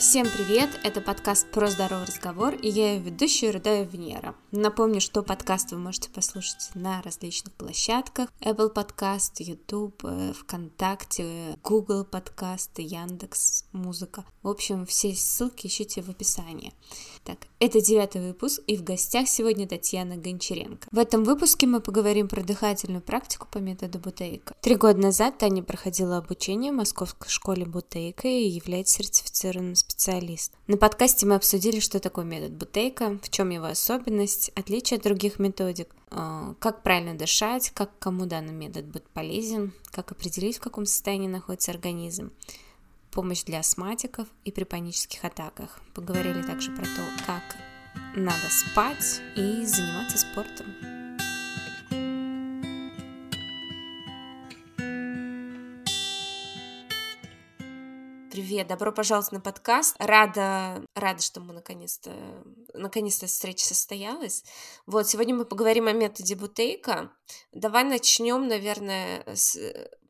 Всем привет! Это подкаст «Про здоровый разговор» и я ее ведущая Рудая Венера. Напомню, что подкаст вы можете послушать на различных площадках Apple Podcast, YouTube, э, ВКонтакте, Google Podcast, Яндекс Музыка. В общем, все ссылки ищите в описании. Так, это девятый выпуск, и в гостях сегодня Татьяна Гончаренко. В этом выпуске мы поговорим про дыхательную практику по методу Бутейка. Три года назад Таня проходила обучение в Московской школе Бутейка и является сертифицированным специалист. На подкасте мы обсудили, что такое метод Бутейка, в чем его особенность, отличие от других методик, э, как правильно дышать, как кому данный метод будет полезен, как определить, в каком состоянии находится организм, помощь для астматиков и при панических атаках. Поговорили также про то, как надо спать и заниматься спортом. Привет, добро пожаловать на подкаст. Рада, рада, что мы наконец-то, наконец-то встреча состоялась. Вот, сегодня мы поговорим о методе Бутейка. Давай начнем, наверное, с...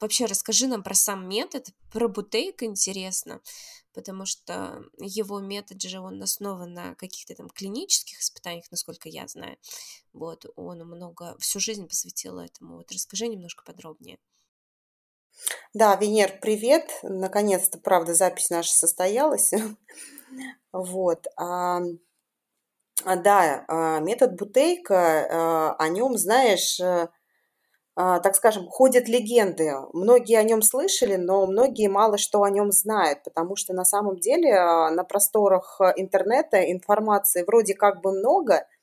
вообще расскажи нам про сам метод, про Бутейка интересно, потому что его метод же, он основан на каких-то там клинических испытаниях, насколько я знаю. Вот, он много, всю жизнь посвятил этому. Вот расскажи немножко подробнее. Да, Венер, привет. Наконец-то, правда, запись наша состоялась. Вот. А, а, да, а, метод Бутейка, о нем, знаешь, э, так скажем, ходят легенды. Многие о нем слышали, но многие мало что о нем знают, потому что на самом деле на просторах интернета информации вроде как бы много –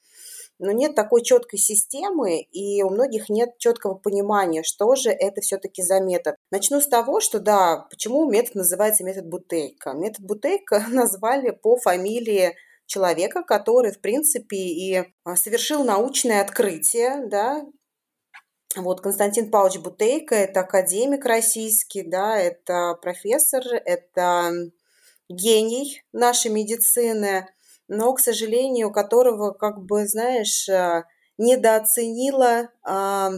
но нет такой четкой системы, и у многих нет четкого понимания, что же это все-таки за метод. Начну с того, что да, почему метод называется метод Бутейка. Метод Бутейка назвали по фамилии человека, который, в принципе, и а, совершил научное открытие, да, вот Константин Павлович Бутейко – это академик российский, да, это профессор, это гений нашей медицины, но, к сожалению, которого, как бы, знаешь, э, недооценила а,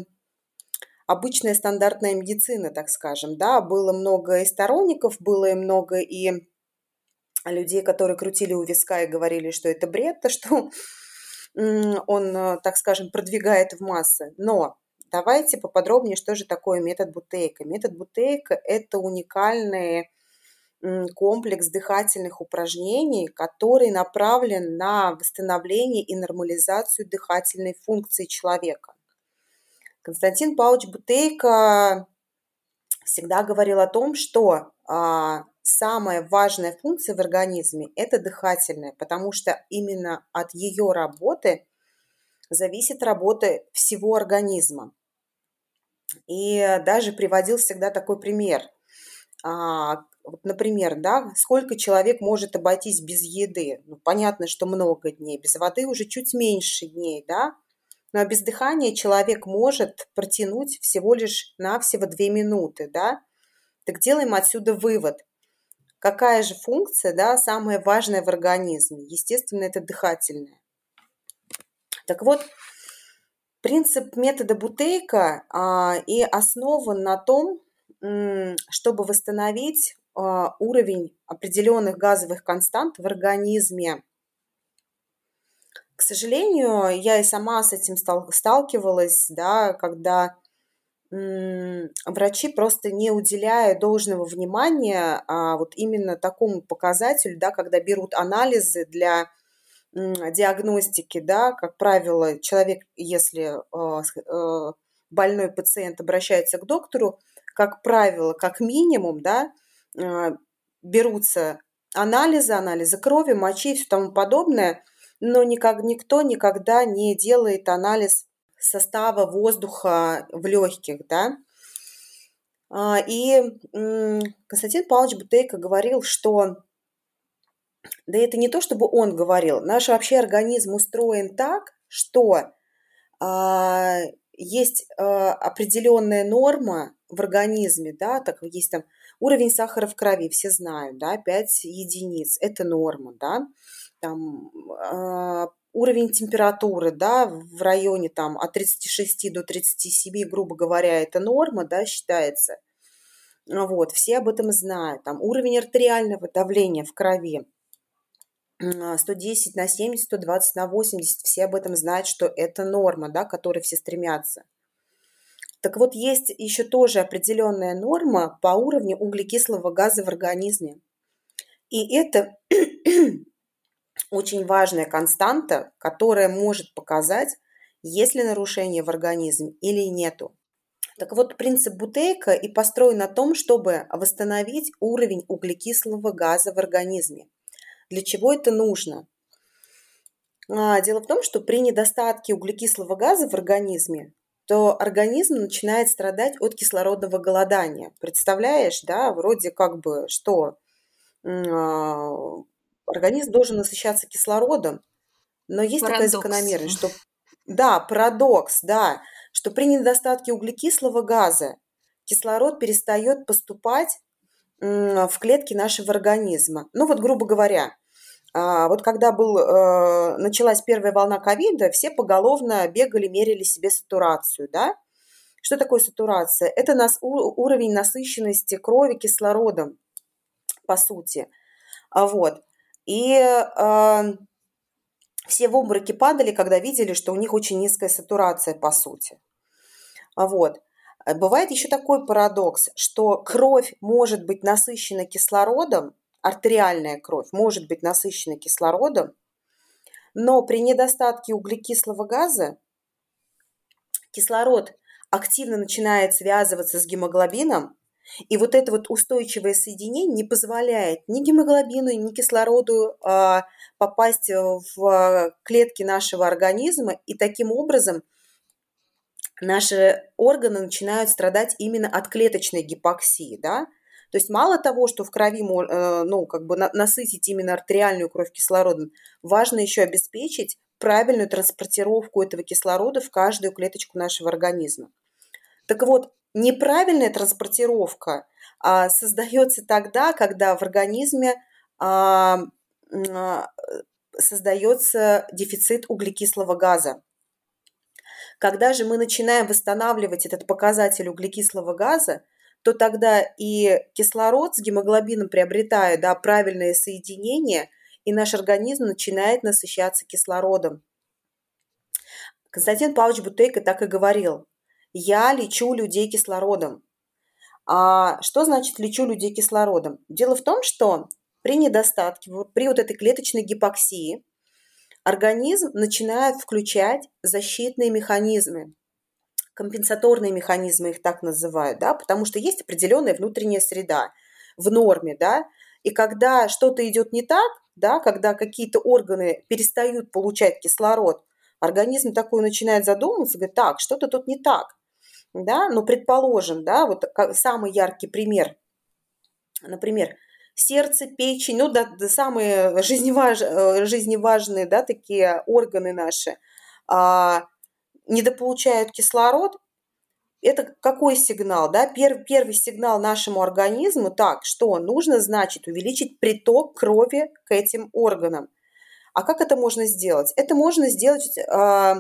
обычная стандартная медицина, так скажем, да, было много и сторонников, было и много и людей, которые крутили у виска и говорили, что это бред, то, что он, э, так скажем, продвигает в массы. Но давайте поподробнее, что же такое метод Бутейка. Метод Бутейка – это уникальные комплекс дыхательных упражнений, который направлен на восстановление и нормализацию дыхательной функции человека. Константин Павлович Бутейко всегда говорил о том, что а, самая важная функция в организме – это дыхательная, потому что именно от ее работы зависит работа всего организма. И даже приводил всегда такой пример. Вот, например, да, сколько человек может обойтись без еды? Ну, понятно, что много дней. Без воды уже чуть меньше дней, да? Но без дыхания человек может протянуть всего лишь навсего две минуты, да? Так делаем отсюда вывод. Какая же функция, да, самая важная в организме? Естественно, это дыхательная. Так вот, принцип метода Бутейка а, и основан на том, чтобы восстановить уровень определенных газовых констант в организме. К сожалению, я и сама с этим сталкивалась, да, когда врачи просто не уделяют должного внимания а вот именно такому показателю, да, когда берут анализы для диагностики, да, как правило, человек, если э, больной пациент обращается к доктору, как правило, как минимум, да, а, берутся анализы, анализы крови, мочи и все тому подобное, но никак, никто никогда не делает анализ состава воздуха в легких, да. А, и Константин Павлович Бутейко говорил, что да это не то, чтобы он говорил, наш вообще организм устроен так, что а, есть определенная норма в организме, да, так есть там Уровень сахара в крови все знают, да, 5 единиц, это норма, да. Там, э, уровень температуры, да, в районе там от 36 до 37, грубо говоря, это норма, да, считается. Вот, все об этом знают. Там уровень артериального давления в крови. 110 на 70, 120 на 80, все об этом знают, что это норма, да, к которой все стремятся. Так вот, есть еще тоже определенная норма по уровню углекислого газа в организме. И это очень важная константа, которая может показать, есть ли нарушение в организме или нету. Так вот, принцип Бутейка и построен на том, чтобы восстановить уровень углекислого газа в организме. Для чего это нужно? А, дело в том, что при недостатке углекислого газа в организме, то организм начинает страдать от кислородного голодания. Представляешь, да, вроде как бы что? А, организм должен насыщаться кислородом, но есть Парадокс. такая закономерность, что да, парадокс, да, что при недостатке углекислого газа кислород перестает поступать в клетки нашего организма. Ну вот, грубо говоря, вот когда был, э, началась первая волна ковида, все поголовно бегали, мерили себе сатурацию, да? Что такое сатурация? Это нас, уровень насыщенности крови кислородом, по сути. А вот. И э, все в обмороки падали, когда видели, что у них очень низкая сатурация, по сути. А вот. Бывает еще такой парадокс, что кровь может быть насыщена кислородом, артериальная кровь может быть насыщена кислородом, но при недостатке углекислого газа кислород активно начинает связываться с гемоглобином, и вот это вот устойчивое соединение не позволяет ни гемоглобину, ни кислороду э, попасть в клетки нашего организма, и таким образом наши органы начинают страдать именно от клеточной гипоксии, да, то есть мало того, что в крови, э, ну, как бы насытить именно артериальную кровь кислородом, важно еще обеспечить правильную транспортировку этого кислорода в каждую клеточку нашего организма. Так вот, неправильная транспортировка а, создается тогда, когда в организме а, а, создается дефицит углекислого газа. Когда же мы начинаем восстанавливать этот показатель углекислого газа, то тогда и кислород с гемоглобином приобретает да, правильное соединение, и наш организм начинает насыщаться кислородом. Константин Павлович Бутейко так и говорил. Я лечу людей кислородом. А что значит лечу людей кислородом? Дело в том, что при недостатке, при вот этой клеточной гипоксии, организм начинает включать защитные механизмы компенсаторные механизмы их так называют, да, потому что есть определенная внутренняя среда в норме, да, и когда что-то идет не так, да, когда какие-то органы перестают получать кислород, организм такой начинает задумываться, говорит, так, что-то тут не так, да, ну, предположим, да, вот самый яркий пример, например, сердце, печень, ну, да, да самые жизневаж, э, жизневажные, да, такие органы наши, а, недополучают кислород, это какой сигнал? Да? Первый, первый сигнал нашему организму, так, что нужно, значит, увеличить приток крови к этим органам. А как это можно сделать? Это можно сделать э,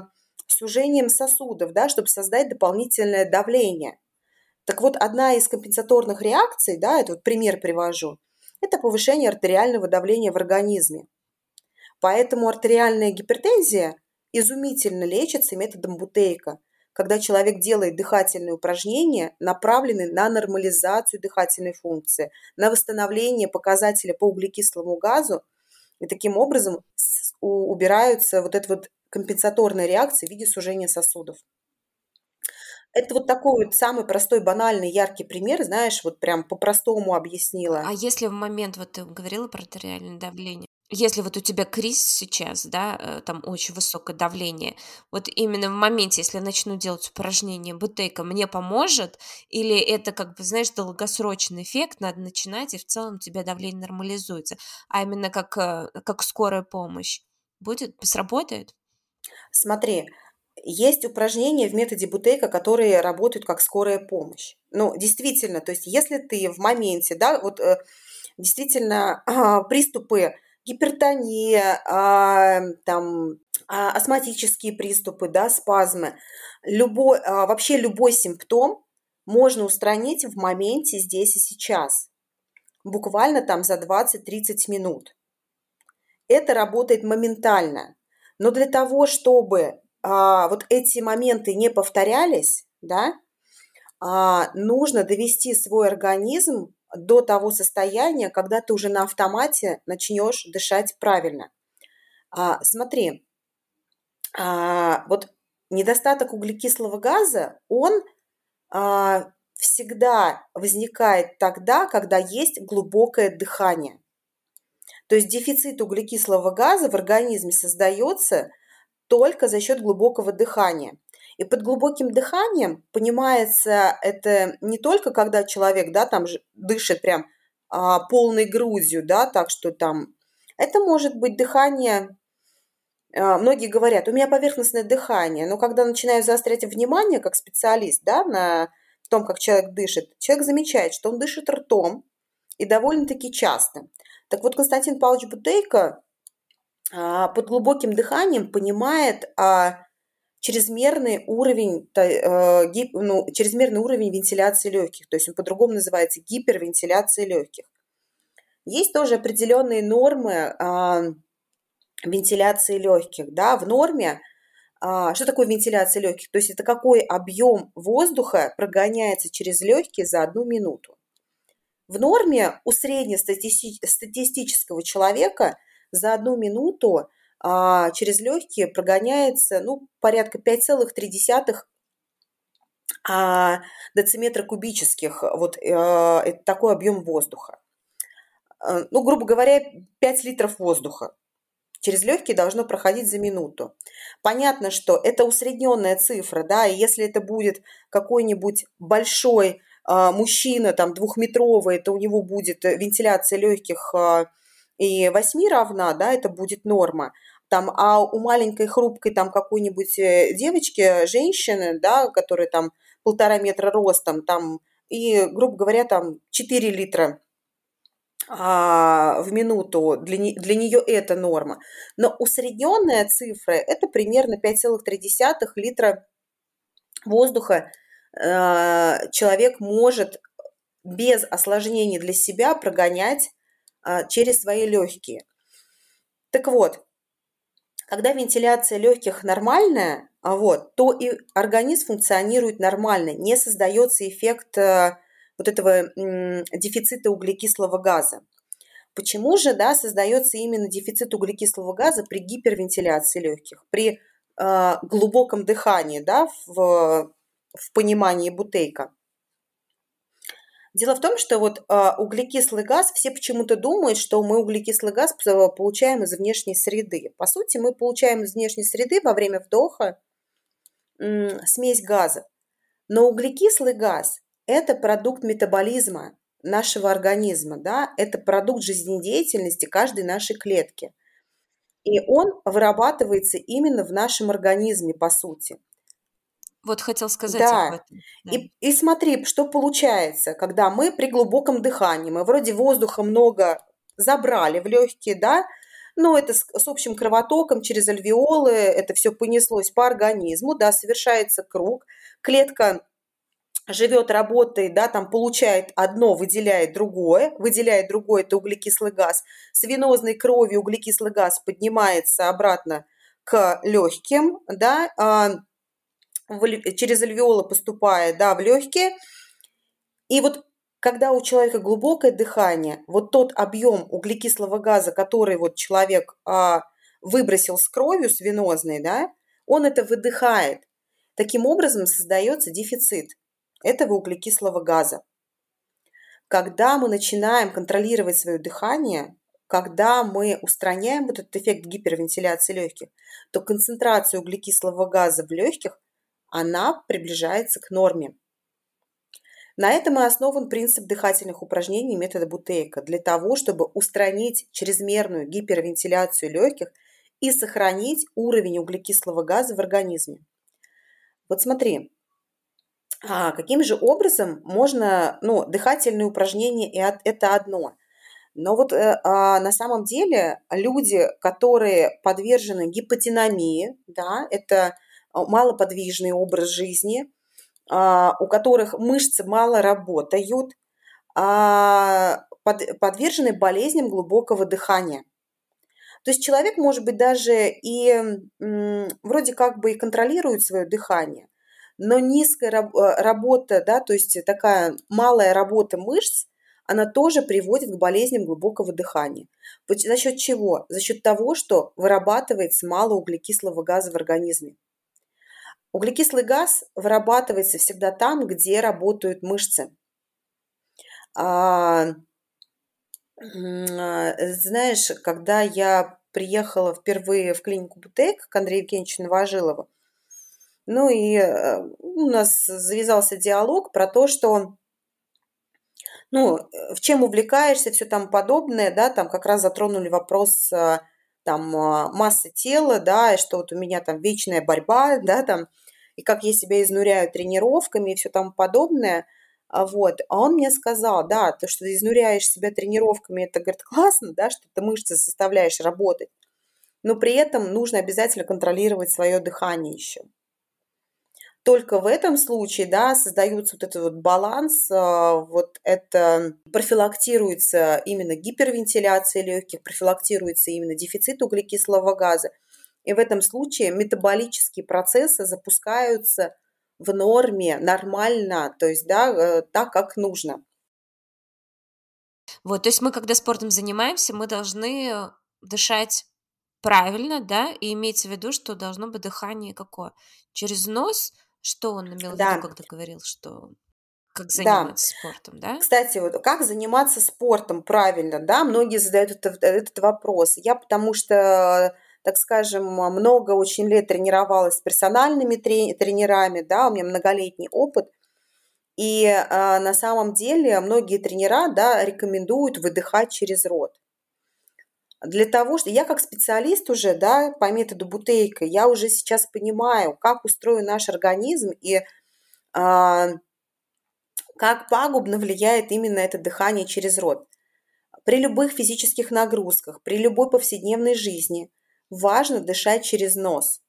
сужением сосудов, да, чтобы создать дополнительное давление. Так вот, одна из компенсаторных реакций, да, это вот пример привожу, это повышение артериального давления в организме. Поэтому артериальная гипертензия изумительно лечится методом Бутейка, когда человек делает дыхательные упражнения, направленные на нормализацию дыхательной функции, на восстановление показателя по углекислому газу, и таким образом убираются вот эта вот компенсаторная реакция в виде сужения сосудов. Это вот такой вот самый простой, банальный, яркий пример, знаешь, вот прям по-простому объяснила. А если в момент, вот ты говорила про артериальное давление, если вот у тебя криз сейчас, да, э, там очень высокое давление, вот именно в моменте, если я начну делать упражнение бутейка, мне поможет, или это, как бы, знаешь, долгосрочный эффект, надо начинать, и в целом у тебя давление нормализуется, а именно как, э, как скорая помощь будет, сработает? Смотри, есть упражнения в методе Бутейка, которые работают как скорая помощь. Ну, действительно, то есть если ты в моменте, да, вот э, действительно приступы гипертония, а, там, а, астматические приступы, да, спазмы. Любой, а, вообще любой симптом можно устранить в моменте здесь и сейчас. Буквально там за 20-30 минут. это работает моментально. Но для того, чтобы а, вот эти моменты не повторялись, да, а, нужно довести свой организм до того состояния, когда ты уже на автомате начнешь дышать правильно. А, смотри, а, вот недостаток углекислого газа, он а, всегда возникает тогда, когда есть глубокое дыхание. То есть дефицит углекислого газа в организме создается только за счет глубокого дыхания. И под глубоким дыханием понимается это не только когда человек, да, там дышит прям а, полной грудью, да, так что там это может быть дыхание а, многие говорят, у меня поверхностное дыхание, но когда начинаю заострять внимание как специалист да, на том, как человек дышит, человек замечает, что он дышит ртом и довольно-таки часто. Так вот, Константин Павлович Бутейко а, под глубоким дыханием понимает а, чрезмерный уровень, ну, чрезмерный уровень вентиляции легких, то есть он по-другому называется гипервентиляция легких. Есть тоже определенные нормы вентиляции легких, да, в норме. А, что такое вентиляция легких? То есть это какой объем воздуха прогоняется через легкие за одну минуту. В норме у среднестатистического человека за одну минуту а, через легкие прогоняется ну, порядка 5,3 а, дециметра кубических. Вот э, это такой объем воздуха. Э, ну, грубо говоря, 5 литров воздуха через легкие должно проходить за минуту. Понятно, что это усредненная цифра, да, и если это будет какой-нибудь большой э, мужчина, там, двухметровый, то у него будет вентиляция легких э, и 8 равна, да, это будет норма. Там, а у маленькой хрупкой там какой-нибудь э, девочки, женщины, да, которые там полтора метра ростом, там, и, грубо говоря, там 4 литра а, в минуту, для, не, для нее это норма. Но усредненная цифра – это примерно 5,3 литра воздуха э, человек может без осложнений для себя прогонять через свои легкие. Так вот, когда вентиляция легких нормальная, вот, то и организм функционирует нормально, не создается эффект э, вот этого дефицита углекислого газа. Почему же да, создается именно дефицит углекислого газа при гипервентиляции легких, при э, глубоком дыхании, да, в, в понимании бутейка? Дело в том, что вот э, углекислый газ, все почему-то думают, что мы углекислый газ получаем из внешней среды. По сути, мы получаем из внешней среды во время вдоха смесь газов. Но углекислый газ это продукт метаболизма нашего организма, да, это продукт жизнедеятельности каждой нашей клетки. И он вырабатывается именно в нашем организме, по сути. Вот хотел сказать да. об этом. Да. И, и смотри, что получается, когда мы при глубоком дыхании, мы вроде воздуха много забрали в легкие, да, но это с, с общим кровотоком через альвеолы, это все понеслось по организму, да, совершается круг, клетка живет, работает, да, там получает одно, выделяет другое, выделяет другое, это углекислый газ. С венозной кровью углекислый газ поднимается обратно к легким, да, через альвеолы поступает, да, в легкие. И вот когда у человека глубокое дыхание, вот тот объем углекислого газа, который вот человек а, выбросил с кровью, с венозной, да, он это выдыхает. Таким образом создается дефицит этого углекислого газа. Когда мы начинаем контролировать свое дыхание, когда мы устраняем вот этот эффект гипервентиляции легких, то концентрация углекислого газа в легких, она приближается к норме. На этом и основан принцип дыхательных упражнений метода Бутейка для того, чтобы устранить чрезмерную гипервентиляцию легких и сохранить уровень углекислого газа в организме. Вот смотри, а каким же образом можно, ну, дыхательные упражнения – это одно. Но вот э, а, на самом деле люди, которые подвержены гипотинамии, да, это малоподвижный образ жизни, а, у которых мышцы мало работают, а, под, подвержены болезням глубокого дыхания. То есть человек, может быть, даже и вроде как бы и контролирует свое дыхание, но низкая э, работа, да, то есть такая малая работа мышц, она тоже приводит к болезням глубокого дыхания. За счет чего? За счет того, что вырабатывается мало углекислого газа в организме. Углекислый газ вырабатывается всегда там, где работают мышцы. А, знаешь, когда я приехала впервые в клинику Бутейк к Андрею Евгеньевичу Новожилову, ну и э, у нас завязался диалог про то, что ну, в чем увлекаешься, все там подобное, да, там как раз затронули вопрос э, там а, массы тела, да, и что вот у меня там вечная борьба, да, там, и как я себя изнуряю тренировками и все там подобное, а вот, а он мне сказал, да, то, что ты изнуряешь себя тренировками, это, говорит, классно, да, что ты мышцы заставляешь работать, но при этом нужно обязательно контролировать свое дыхание еще только в этом случае, да, создается вот этот вот баланс, а, вот это профилактируется именно гипервентиляция легких, профилактируется именно дефицит углекислого газа. И в этом случае метаболические процессы запускаются в норме нормально, то есть, да, э, так, как нужно. Вот, то есть мы, когда спортом занимаемся, мы должны дышать правильно, да, и иметь в виду, что должно быть дыхание какое? Через нос – что он имел да. в виду, когда говорил, что как заниматься да. спортом, да? Кстати, вот как заниматься спортом правильно, да? Многие задают этот, этот вопрос. Я потому что так скажем, много очень лет тренировалась с персональными тренерами, да, у меня многолетний опыт. И э, на самом деле многие тренера, да, рекомендуют выдыхать через рот для того, что я как специалист уже, да, по методу Бутейка, я уже сейчас понимаю, как устроен наш организм и а, как пагубно влияет именно это дыхание через рот. При любых физических нагрузках, при любой повседневной жизни важно дышать через нос.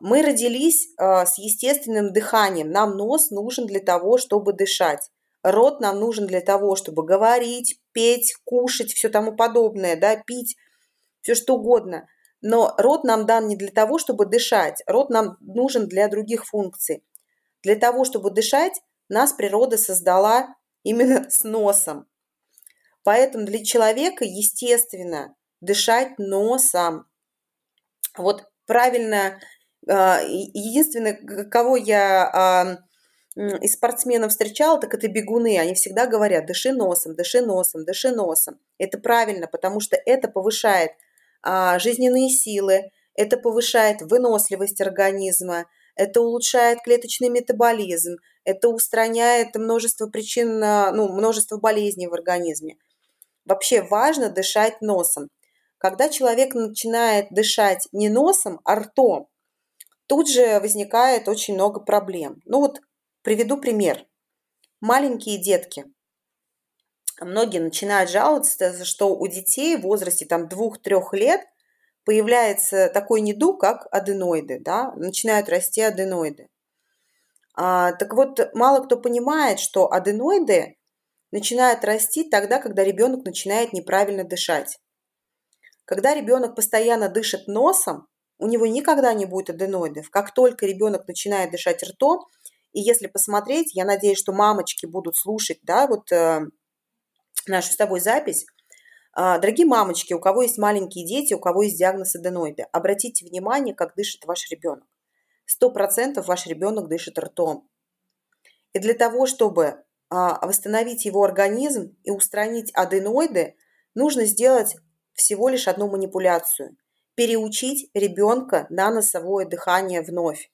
Мы родились а, с естественным дыханием, нам нос нужен для того, чтобы дышать. Рот нам нужен для того, чтобы говорить, петь, кушать, все тому подобное, да, пить, все что угодно. Но рот нам дан не для того, чтобы дышать. Рот нам нужен для других функций. Для того, чтобы дышать, нас природа создала именно с носом. Поэтому для человека, естественно, дышать носом. Вот правильно, а, единственное, кого я из спортсменов встречала, так это бегуны. Они всегда говорят, дыши носом, дыши носом, дыши носом. Это правильно, потому что это повышает а, жизненные силы, это повышает выносливость организма, это улучшает клеточный метаболизм, это устраняет множество причин, а, ну, множество болезней в организме. Вообще важно дышать носом. Когда человек начинает дышать не носом, а ртом, тут же возникает очень много проблем. Ну вот Приведу пример. Маленькие детки. Многие начинают жаловаться, что у детей в возрасте там 2-3 лет появляется такой недуг, как аденоиды, да, начинают расти аденоиды. А, так вот, мало кто понимает, что аденоиды начинают расти тогда, когда ребенок начинает неправильно дышать. Когда ребенок постоянно дышит носом, у него никогда не будет аденоидов. Как только ребенок начинает дышать ртом, и если посмотреть, я надеюсь, что мамочки будут слушать, да, вот э, нашу с тобой запись. Э, дорогие мамочки, у кого есть маленькие дети, у кого есть диагноз аденоида, обратите внимание, как дышит ваш ребенок. Сто процентов ваш ребенок дышит ртом. И для того, чтобы э, восстановить его организм и устранить аденоиды, нужно сделать всего лишь одну манипуляцию – переучить ребенка на носовое дыхание вновь.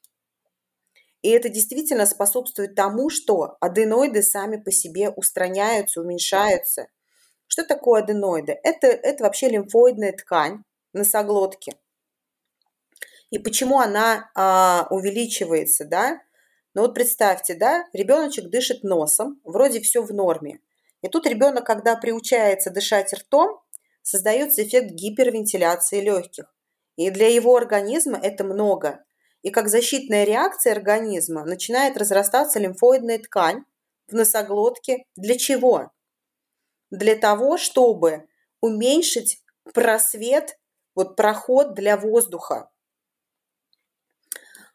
И это действительно способствует тому, что аденоиды сами по себе устраняются, уменьшаются. Что такое аденоиды? Это, это вообще лимфоидная ткань носоглотки. И почему она а, увеличивается, да? Ну вот представьте, да, ребеночек дышит носом, вроде все в норме. И тут ребенок, когда приучается дышать ртом, создается эффект гипервентиляции легких. И для его организма это много. И как защитная реакция организма начинает разрастаться лимфоидная ткань в носоглотке. Для чего? Для того, чтобы уменьшить просвет вот проход для воздуха.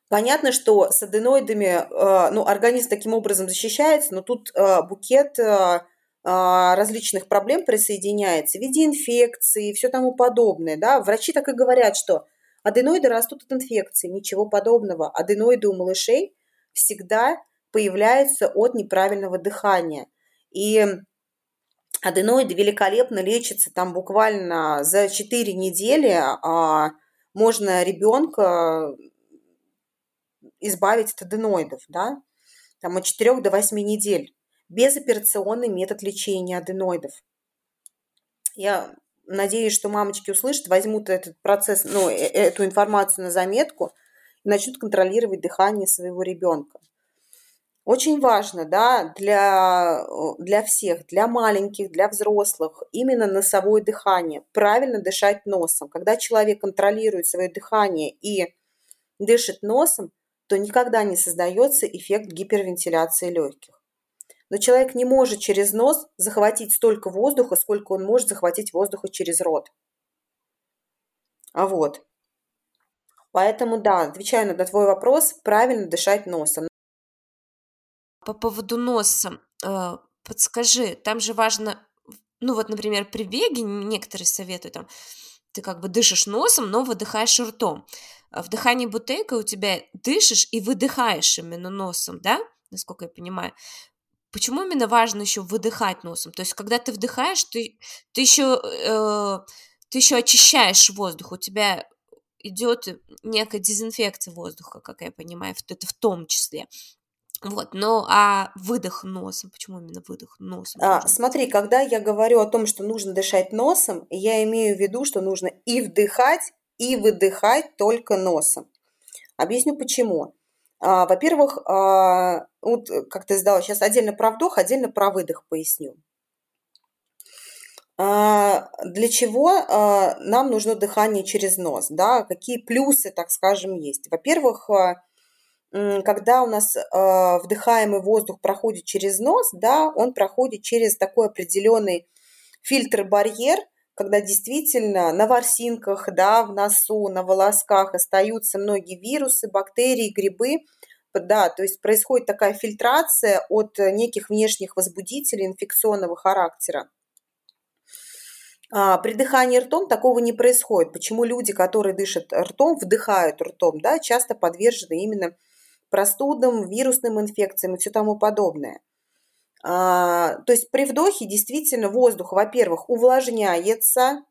Понятно, что с аденоидами э, ну, организм таким образом защищается, но тут э, букет э, различных проблем присоединяется в виде инфекции и все тому подобное. Да? Врачи так и говорят, что аденоиды растут от инфекции, ничего подобного. Аденоиды у малышей всегда появляются от неправильного дыхания. И аденоиды великолепно лечатся там буквально за 4 недели. А можно ребенка избавить от аденоидов, да, там от 4 до 8 недель. Безоперационный метод лечения аденоидов. Я надеюсь, что мамочки услышат, возьмут этот процесс, ну, э, эту информацию на заметку и начнут контролировать дыхание своего ребенка. Очень важно, да, для, для всех, для маленьких, для взрослых, именно носовое дыхание, правильно дышать носом. Когда человек контролирует свое дыхание и дышит носом, то никогда не создается эффект гипервентиляции легких. Но человек не может через нос захватить столько воздуха, сколько он может захватить воздуха через рот. А вот. Поэтому, да, отвечая на твой вопрос, правильно дышать носом. По поводу носа, э, подскажи, там же важно, ну вот, например, при беге некоторые советуют, там, ты как бы дышишь носом, но выдыхаешь ртом. А в дыхании бутейка у тебя дышишь и выдыхаешь именно носом, да, насколько я понимаю. Почему именно важно еще выдыхать носом? То есть, когда ты вдыхаешь, ты, ты еще э, ты еще очищаешь воздух, у тебя идет некая дезинфекция воздуха, как я понимаю, это в том числе. Вот, ну а выдох носом, почему именно выдох носом? А, смотри, когда я говорю о том, что нужно дышать носом, я имею в виду, что нужно и вдыхать, и выдыхать только носом. Объясню почему. А, во-первых, а, вот как ты сдала, сейчас отдельно про вдох, отдельно про выдох поясню. А, для чего а, нам нужно дыхание через нос? Да? Какие плюсы, так скажем, есть? Во-первых, когда у нас э, вдыхаемый воздух проходит через нос, да, он проходит через такой определенный фильтр-барьер, когда действительно на ворсинках, да, в носу, на волосках остаются многие вирусы, бактерии, грибы, да, то есть происходит такая фильтрация от неких внешних возбудителей инфекционного характера. А при дыхании ртом такого не происходит. Почему люди, которые дышат ртом, вдыхают ртом, да, часто подвержены именно простудам, вирусным инфекциям и все тому подобное. А, то есть при вдохе действительно воздух, во-первых, увлажняется,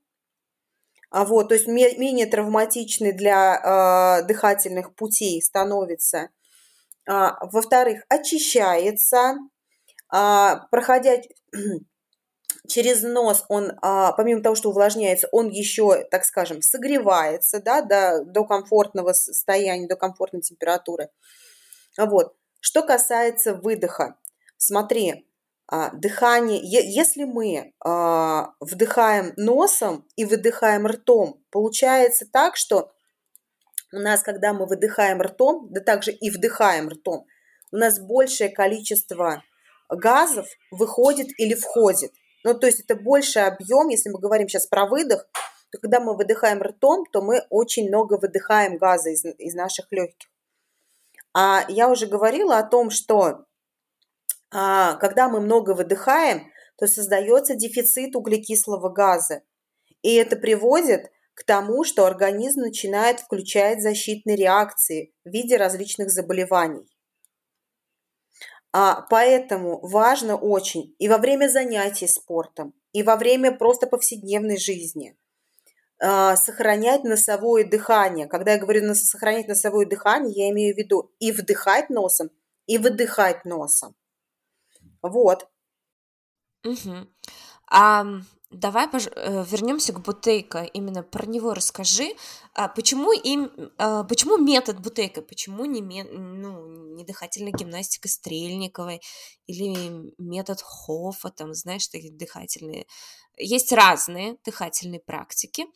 а вот, то есть менее травматичный для а, дыхательных путей становится. А, во-вторых, очищается, а, проходя через нос, он, а, помимо того, что увлажняется, он еще, так скажем, согревается да, до, до комфортного состояния, до комфортной температуры. Вот. Что касается выдоха, смотри, а, дыхание, если мы а, вдыхаем носом и выдыхаем ртом, получается так, что у нас, когда мы выдыхаем ртом, да также и вдыхаем ртом, у нас большее количество газов выходит или входит. Ну, то есть это больший объем, если мы говорим сейчас про выдох, то когда мы выдыхаем ртом, то мы очень много выдыхаем газа из, из наших легких. А я уже говорила о том, что когда мы много выдыхаем, то создается дефицит углекислого газа. И это приводит к тому, что организм начинает включать защитные реакции в виде различных заболеваний. А, поэтому важно очень и во время занятий спортом, и во время просто повседневной жизни а, сохранять носовое дыхание. Когда я говорю сохранять носовое дыхание, я имею в виду и вдыхать носом, и выдыхать носом. Вот. Угу. А давай пож... Э, вернемся к Бутейко. Именно про него расскажи. А почему им, а почему метод Бутейко, почему не, ме... ну, не дыхательная гимнастика Стрельниковой или метод Хофа, там, знаешь, такие дыхательные есть разные дыхательные практики,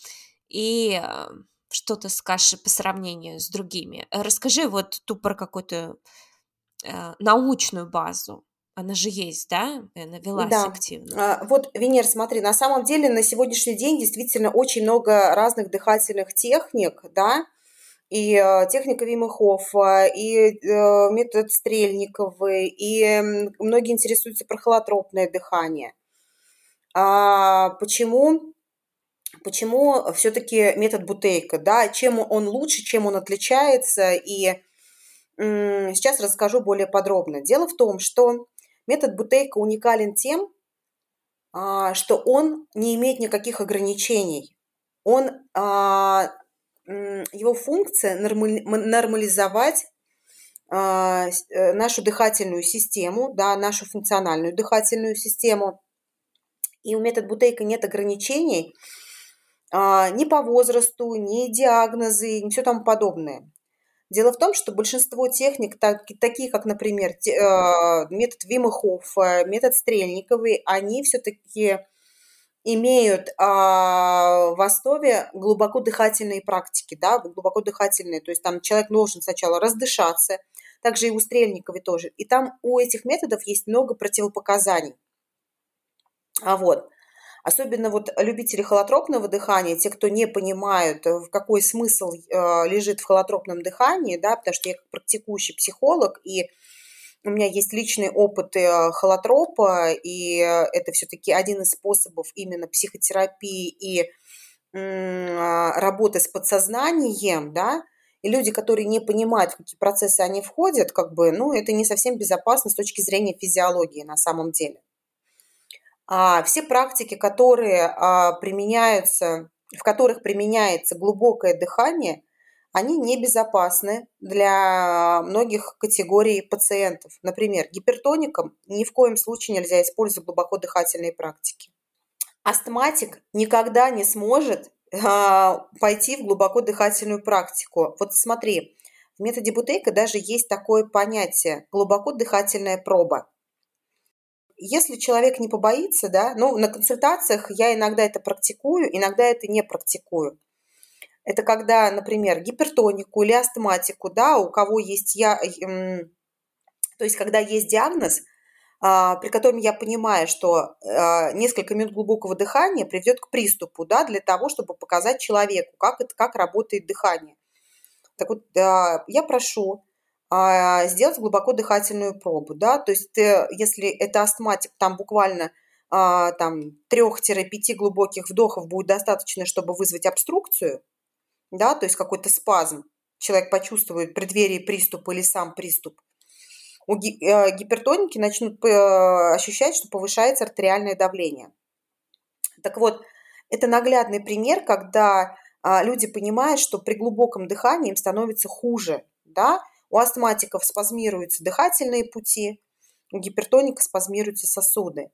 и э, что ты скажешь по сравнению с другими? Расскажи вот ту про какую-то э, научную базу она же есть, да? Она велась Да. активно. А, Вот, Венер, смотри, на самом деле на сегодняшний день действительно очень много разных дыхательных техник, да, и э, техника Вима Хофа, и э, метод Стрельниковой, и многие интересуются про холотропное дыхание. А почему, почему все-таки метод Бутейка, да, чем он лучше, чем он отличается, и сейчас расскажу более подробно. Дело в том, что метод Бутейка уникален тем, а, что он не имеет никаких ограничений. Он, а, его функция нормализовать а, э, нашу дыхательную систему, да, нашу функциональную дыхательную систему. И у метода Бутейка нет ограничений ни по возрасту, ни диагнозы, ни все тому подобное. Дело в том, что большинство техник, так- такие как, например, те- э, метод Вима Хоффа, метод Стрельниковой, они все-таки имеют а, в основе глубоко дыхательные практики, да, глубоко дыхательные, то есть там человек должен сначала раздышаться, также и у Стрельниковой тоже. И там у этих методов есть много противопоказаний. А вот, особенно вот любители холотропного дыхания, те, кто не понимают, э, в какой смысл э, лежит в холотропном дыхании, да, потому что я как практикующий психолог, и у меня есть личный опыт э, холотропа, и это все-таки один из способов именно психотерапии и работы с подсознанием, да, и люди, которые не понимают, в какие процессы они входят, как бы, ну, это не совсем безопасно с точки зрения физиологии на самом деле. А все практики, которые а, применяются, в которых применяется глубокое дыхание, они небезопасны для многих категорий пациентов. Например, гипертоникам ни в коем случае нельзя использовать глубоко дыхательные практики. Астматик никогда не сможет а, пойти в глубоко дыхательную практику. Вот смотри, в методе Бутейка даже есть такое понятие глубоко дыхательная проба. Если человек не побоится, да, ну, на консультациях я иногда это практикую, иногда это не практикую. Это когда, например, гипертонику или астматику, да, у кого есть я, м, то есть когда есть диагноз, а, при котором я понимаю, что а, несколько минут глубокого дыхания приведет к приступу, да, для того, чтобы показать человеку, как, это, как работает дыхание. Так вот, я прошу сделать глубоко дыхательную пробу, да, то есть ты, если это астматик, там буквально а, там 3-5 глубоких вдохов будет достаточно, чтобы вызвать обструкцию, да, то есть какой-то спазм, человек почувствует преддверие приступа или сам приступ, у э, гипертоники начнут э, ощущать, что повышается артериальное давление. Так вот, это наглядный пример, когда а, люди понимают, что при глубоком дыхании им становится хуже, да, у астматиков спазмируются дыхательные пути, у гипертоника спазмируются сосуды.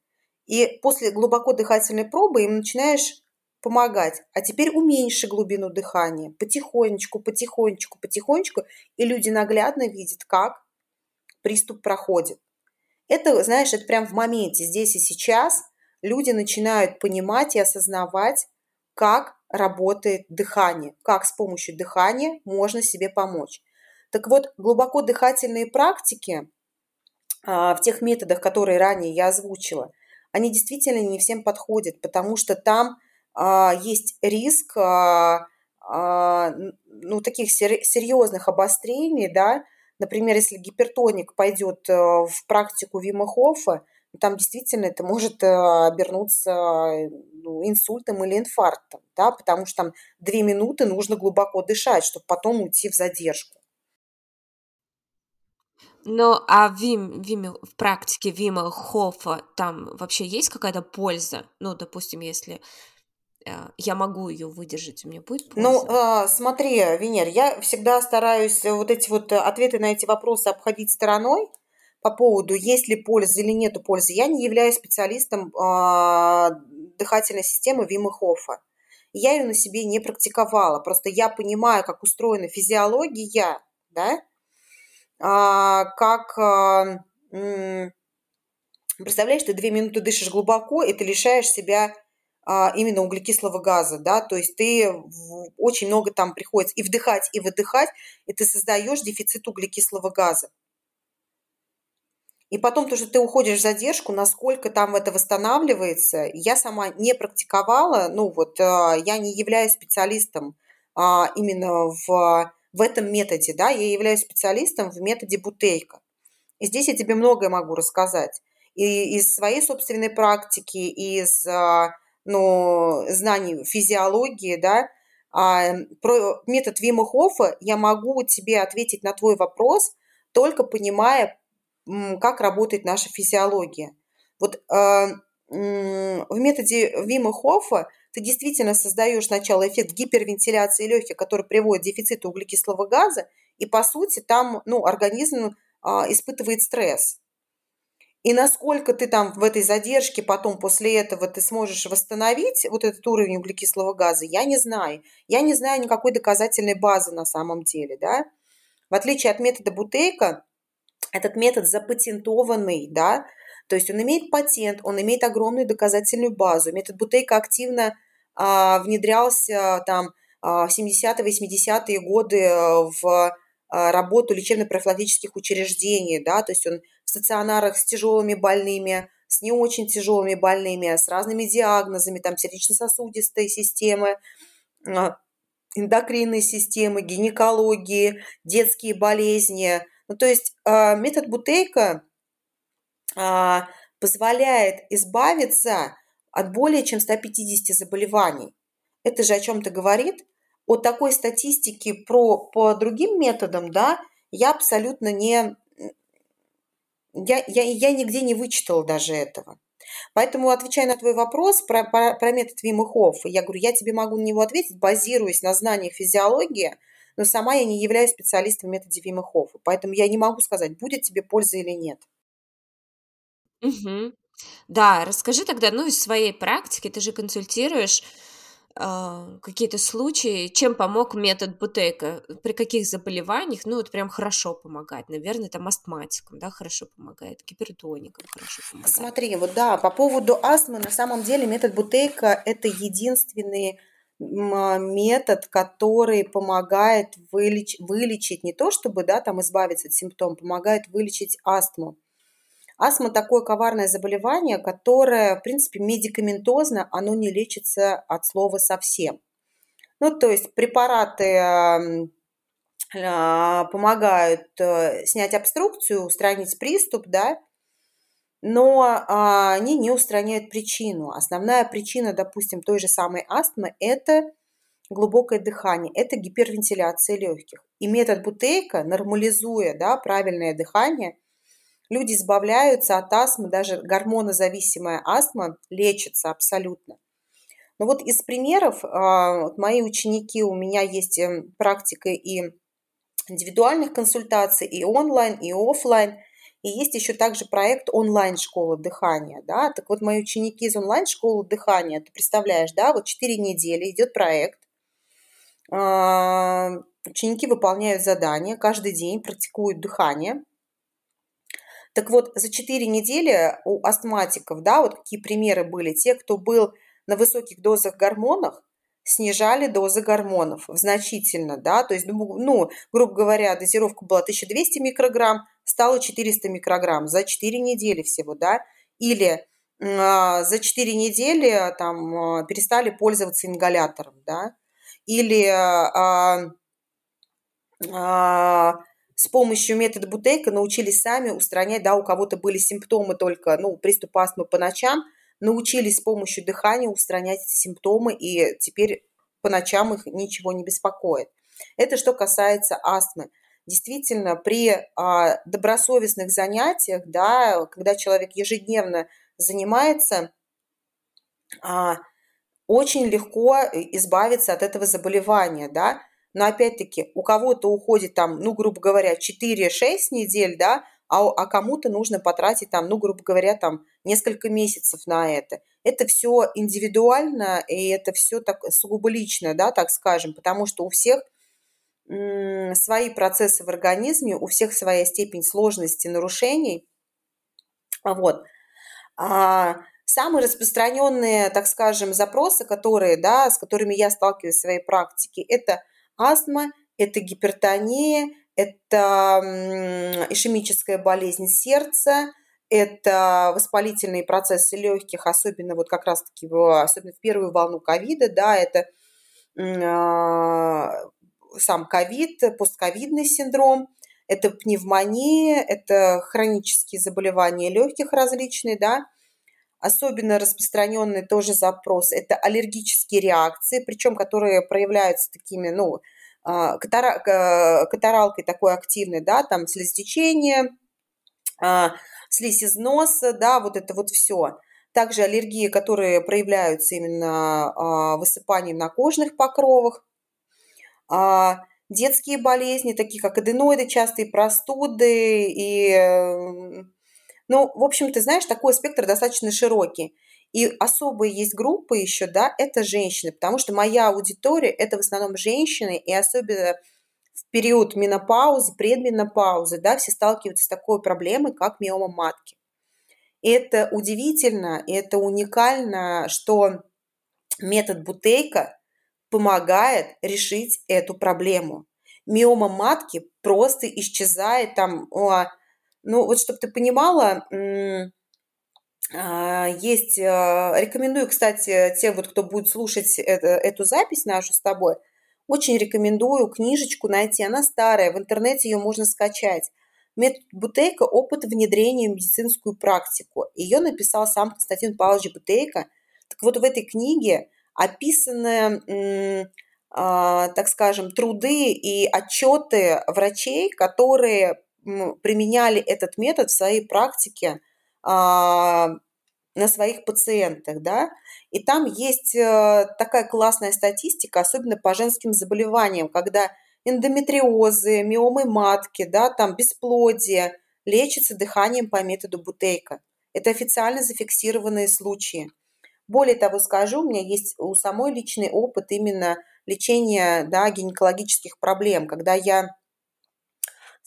И после глубоко дыхательной пробы им начинаешь помогать. А теперь уменьши глубину дыхания. Потихонечку, потихонечку, потихонечку. И люди наглядно видят, как приступ проходит. Это, знаешь, это прям в моменте, здесь и сейчас люди начинают понимать и осознавать, как работает дыхание, как с помощью дыхания можно себе помочь. Так вот, глубоко дыхательные практики а, в тех методах, которые ранее я озвучила, они действительно не всем подходят, потому что там а, есть риск а, ну, таких серьезных обострений, да, например, если гипертоник пойдет э, в практику Вима Хофа, там действительно это может э, обернуться ну, инсультом или инфарктом, да, потому что там две минуты нужно глубоко дышать, чтобы потом уйти в задержку. Ну, а в, Вим, Виме, в практике Вима Хофа там вообще есть какая-то польза? Ну, допустим, если э, я могу ее выдержать, у меня будет польза? Ну, э, смотри, Венер, я всегда стараюсь вот эти вот ответы на эти вопросы обходить стороной по поводу, есть ли польза или нету пользы. Я не являюсь специалистом э, дыхательной системы Вима Хофа. Я ее на себе не практиковала. Просто я понимаю, как устроена физиология, да, а, как а, представляешь, ты две минуты дышишь глубоко, и ты лишаешь себя а, именно углекислого газа, да, то есть ты очень много там приходится и вдыхать, и выдыхать, и ты создаешь дефицит углекислого газа. И потом то, что ты уходишь в задержку, насколько там это восстанавливается, я сама не практиковала, ну вот а, я не являюсь специалистом а, именно в, в этом методе, да, я являюсь специалистом в методе бутейка. И здесь я тебе многое могу рассказать. И из своей собственной практики, из а, ну, знаний физиологии, да, про метод Вима Хоффа я могу тебе ответить на твой вопрос, только понимая, как работает наша физиология. Вот э, в методе Вима Хоффа ты действительно создаешь сначала эффект гипервентиляции легких, который приводит к дефициту углекислого газа, и по сути там ну, организм э, испытывает стресс. И насколько ты там в этой задержке потом после этого ты сможешь восстановить вот этот уровень углекислого газа, я не знаю. Я не знаю никакой доказательной базы на самом деле, да. В отличие от метода Бутейка, этот метод запатентованный, да, то есть он имеет патент, он имеет огромную доказательную базу. Метод Бутейка активно а, внедрялся там а, в 70-80-е годы э, в работу лечебно-профилактических учреждений, да, то есть он в стационарах с тяжелыми больными, с не очень тяжелыми больными, с разными диагнозами, там сердечно-сосудистой системы, а, эндокринной системы, гинекологии, детские болезни – ну, то есть метод Бутейка позволяет избавиться от более чем 150 заболеваний. Это же о чем-то говорит. О такой статистике про, по другим методам, да, я абсолютно не... Я, я, я нигде не вычитала даже этого. Поэтому, отвечая на твой вопрос про, про, про метод Вима я говорю, я тебе могу на него ответить, базируясь на знаниях физиологии – но сама я не являюсь специалистом в методе Вима поэтому я не могу сказать, будет тебе польза или нет. Угу. Да, расскажи тогда, ну, из своей практики, ты же консультируешь э, какие-то случаи, чем помог метод Бутейка, при каких заболеваниях, ну, вот прям хорошо помогает, наверное, там астматикам, да, хорошо помогает, гипертоникам хорошо помогает. Смотри, вот да, по поводу астмы, на самом деле метод Бутейка – это единственный а, метод, который помогает вылеч, вылечить не то, чтобы да, там избавиться от симптомов, помогает вылечить астму. Астма такое коварное заболевание, которое, в принципе, медикаментозно, оно не лечится от слова совсем. Ну, то есть препараты а, помогают э, снять обструкцию, устранить приступ, да, но а, они не устраняют причину. Основная причина, допустим, той же самой астмы – это глубокое дыхание, это гипервентиляция легких. И метод Бутейка, нормализуя да, правильное дыхание, люди избавляются от астмы, даже гормонозависимая астма лечится абсолютно. Но вот из примеров, а, вот мои ученики, у меня есть эм, практика и индивидуальных консультаций, и онлайн, и офлайн – и есть еще также проект онлайн-школа дыхания, да, так вот мои ученики из онлайн-школы дыхания, ты представляешь, да, вот 4 недели идет проект, а, ученики выполняют задания, каждый день практикуют дыхание. Так вот, за 4 недели у астматиков, да, вот какие примеры были, те, кто был на высоких дозах гормонов, снижали дозы гормонов значительно, да, то есть, ну, грубо говоря, дозировка была 1200 микрограмм, стало 400 микрограмм за 4 недели всего, да, или э, за 4 недели там э, перестали пользоваться ингалятором, да, или э, э, с помощью метода Бутейка научились сами устранять, да, у кого-то были симптомы только, ну, приступ астмы по ночам, научились с помощью дыхания устранять эти симптомы, и теперь по ночам их ничего не беспокоит. Это что касается астмы действительно при а, добросовестных занятиях, да, когда человек ежедневно занимается, а, очень легко избавиться от этого заболевания, да, но опять-таки у кого-то уходит там, ну, грубо говоря, 4-6 недель, да, а, а кому-то нужно потратить там, ну, грубо говоря, там несколько месяцев на это. Это все индивидуально, и это все так сугубо лично, да, так скажем, потому что у всех свои процессы в организме, у всех своя степень сложности нарушений. Вот. А самые распространенные, так скажем, запросы, которые, да, с которыми я сталкиваюсь в своей практике, это астма, это гипертония, это ишемическая болезнь сердца, это воспалительные процессы легких, особенно вот как раз-таки в, особенно в первую волну ковида, да, это э, сам ковид, постковидный синдром, это пневмония, это хронические заболевания легких различные, да, особенно распространенный тоже запрос – это аллергические реакции, причем которые проявляются такими, ну, а, катаралкой такой активной, да, там слезотечение, а, слизь из носа, да, вот это вот все. Также аллергии, которые проявляются именно а, высыпанием на кожных покровах. Детские болезни, такие как аденоиды, частые простуды и ну, в общем, ты знаешь, такой спектр достаточно широкий. И особые есть группы еще, да, это женщины, потому что моя аудитория – это в основном женщины, и особенно в период менопаузы, предменопаузы, да, все сталкиваются с такой проблемой, как миома матки. И это удивительно, и это уникально, что метод Бутейка помогает решить эту проблему. Миома матки просто исчезает там, ну, вот чтобы ты понимала, а, есть, а, рекомендую, кстати, тем, вот, кто будет слушать это, эту запись нашу с тобой, очень рекомендую книжечку найти. Она старая, в интернете ее можно скачать. Метод Бутейко «Опыт внедрения в медицинскую практику». Ее написал сам Константин Павлович Бутейко. Так вот, в этой книге описаны, э, так скажем, труды и отчеты врачей, которые применяли этот метод в своей практике а, на своих пациентах, да, и там есть э, такая классная статистика, особенно по женским заболеваниям, когда эндометриозы, миомы матки, да, там бесплодие лечится дыханием по методу Бутейка. Это официально зафиксированные случаи. Более того, скажу, у меня есть у самой личный опыт именно лечения да, гинекологических проблем, когда я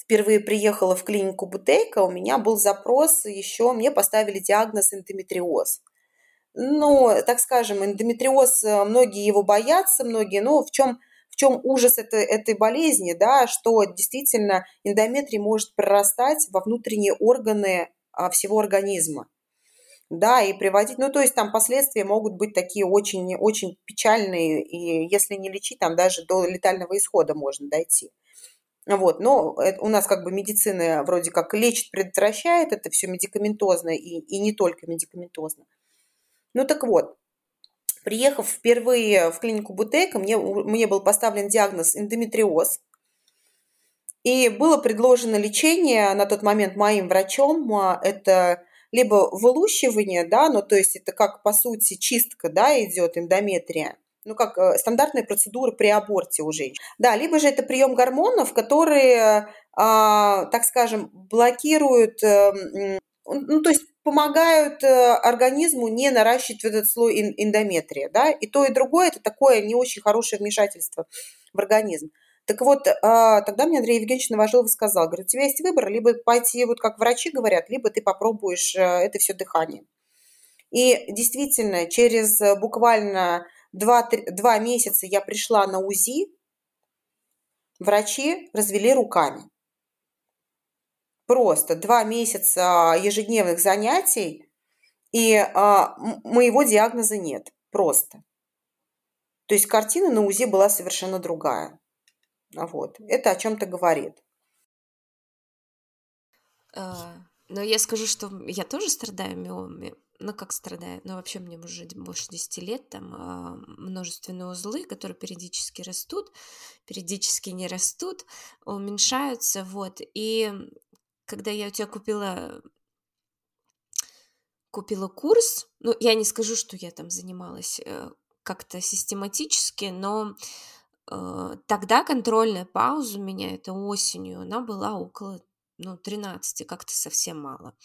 впервые приехала в клинику Бутейка, у меня был запрос еще, мне поставили диагноз эндометриоз. Ну, так скажем, эндометриоз, э, многие его боятся, многие, но в чем, в чем ужас этой, этой болезни, да, что действительно эндометрий может прорастать во внутренние органы а, всего организма да, и приводить, ну, то есть там последствия могут быть такие очень, очень печальные, и если не лечить, там даже до летального исхода можно дойти. Вот, но у нас как бы медицина вроде как лечит, предотвращает, это все медикаментозно и, и не только медикаментозно. Ну так вот, приехав впервые в клинику Бутейка, мне, мне был поставлен диагноз эндометриоз. И было предложено лечение на тот момент моим врачом. А, это либо вылущивание, да, ну то есть это как по сути чистка, да, идет эндометрия ну, как э, стандартная процедура при аборте у женщин. Да, либо же это прием гормонов, которые, а, так скажем, блокируют, э, ну, то есть помогают э, организму не наращивать этот слой эндометрия, да, и то, и другое – это такое не очень хорошее вмешательство в организм. Так вот, а, тогда мне Андрей Евгеньевич Новожилов сказал, говорит, у тебя есть выбор, либо пойти, вот как врачи говорят, либо ты попробуешь это все дыхание. И действительно, через буквально два, два месяца я пришла на УЗИ, врачи развели руками. Просто два месяца ежедневных занятий, и а, моего диагноза нет. Просто. То есть картина на УЗИ была совершенно другая. Вот. Это о чем-то говорит. А, но я скажу, что я тоже страдаю миомами ну как страдает, но вообще мне уже больше 10 лет, там э, множественные узлы, которые периодически растут, периодически не растут, уменьшаются, вот, и когда я у тебя купила купила курс, ну, я не скажу, что я там занималась э, как-то систематически, но э, тогда контрольная пауза у меня, это осенью, она была около, ну, 13, как-то совсем мало.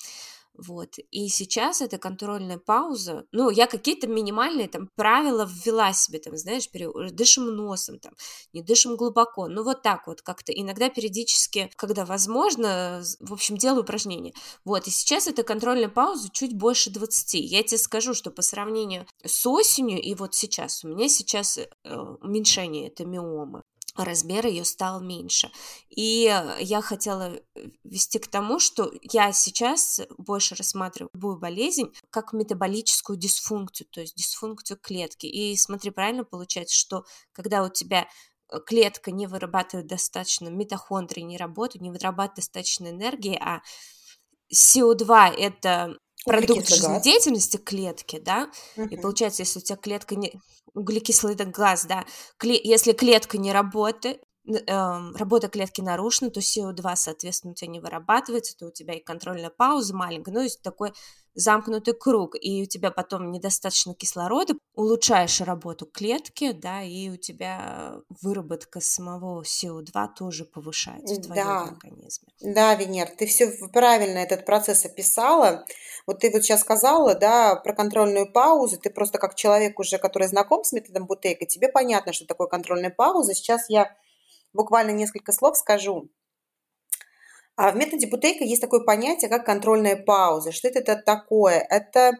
Вот. И сейчас эта контрольная пауза, ну, я какие-то минимальные там правила ввела себе, там, знаешь, пере... дышим носом, там, не дышим глубоко, ну, вот так вот как-то. Иногда периодически, когда возможно, в общем, делаю упражнения. Вот, и сейчас эта контрольная пауза чуть больше 20. Я тебе скажу, что по сравнению с осенью и вот сейчас, у меня сейчас э, уменьшение, это миомы. Размер ее стал меньше. И я хотела вести к тому, что я сейчас больше рассматриваю любую болезнь как метаболическую дисфункцию, то есть дисфункцию клетки. И смотри, правильно получается, что когда у тебя э, клетка не вырабатывает достаточно, митохондрии не работают, не вырабатывает достаточно энергии, а СО2 это продукт жизнедеятельности клетки, да, угу. и получается, если у тебя клетка не... углекислый газ, да, кле... если клетка не работает, работа клетки нарушена, то СО2, соответственно, у тебя не вырабатывается, то у тебя и контрольная пауза маленькая, ну, есть такой замкнутый круг, и у тебя потом недостаточно кислорода, улучшаешь работу клетки, да, и у тебя выработка самого СО2 тоже повышается в твоем да. организме. Да, Венер, ты все правильно этот процесс описала. Вот ты вот сейчас сказала, да, про контрольную паузу, ты просто как человек уже, который знаком с методом Бутейка, тебе понятно, что такое контрольная пауза. Сейчас я буквально несколько слов скажу. А в методе Бутейка есть такое понятие, как контрольная пауза. Что это такое? Это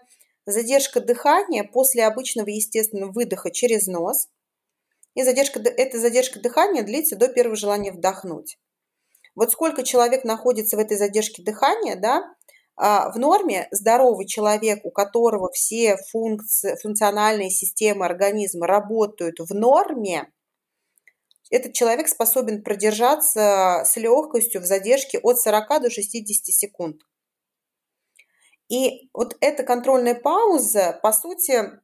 задержка дыхания после обычного естественного выдоха через нос. И задержка, эта задержка дыхания длится до первого желания вдохнуть. Вот сколько человек находится в этой задержке дыхания, да, а, в норме здоровый человек, у которого все функции, функциональные системы организма работают в норме, этот человек способен продержаться с легкостью в задержке от 40 до 60 секунд. И вот эта контрольная пауза, по сути,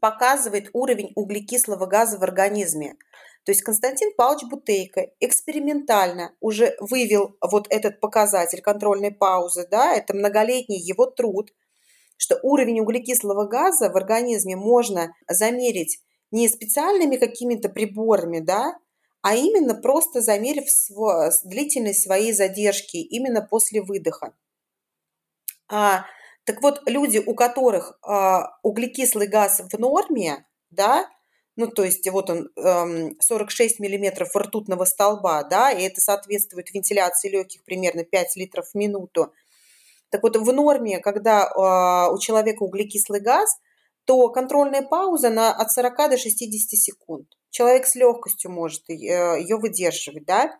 показывает уровень углекислого газа в организме. То есть Константин Павлович Бутейко экспериментально уже вывел вот этот показатель контрольной паузы, да, это многолетний его труд, что уровень углекислого газа в организме можно замерить не специальными какими-то приборами, да, а именно просто замерив длительность своей задержки именно после выдоха. А, так вот, люди, у которых а, углекислый газ в норме, да, ну, то есть вот он 46 эм, миллиметров ртутного столба, да, и это соответствует вентиляции легких примерно 5 литров в минуту. Так вот, в норме, когда а, у человека углекислый газ – то контрольная пауза на от 40 до 60 секунд. Человек с легкостью может э, ее выдерживать, да.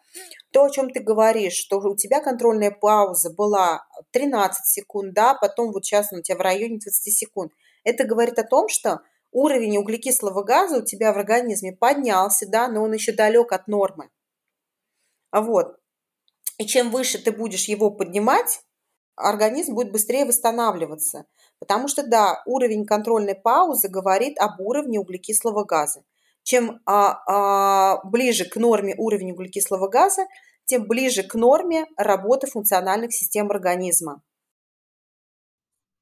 То, о чем ты говоришь, что у тебя контрольная пауза была 13 секунд, да, потом вот сейчас у тебя в районе 20 секунд. Это говорит о том, что уровень углекислого газа у тебя в организме поднялся, да, но он еще далек от нормы. Вот. И чем выше ты будешь его поднимать, организм будет быстрее восстанавливаться. Потому что, да, уровень контрольной паузы говорит об уровне углекислого газа. Чем а, а, ближе к норме уровень углекислого газа, тем ближе к норме работы функциональных систем организма.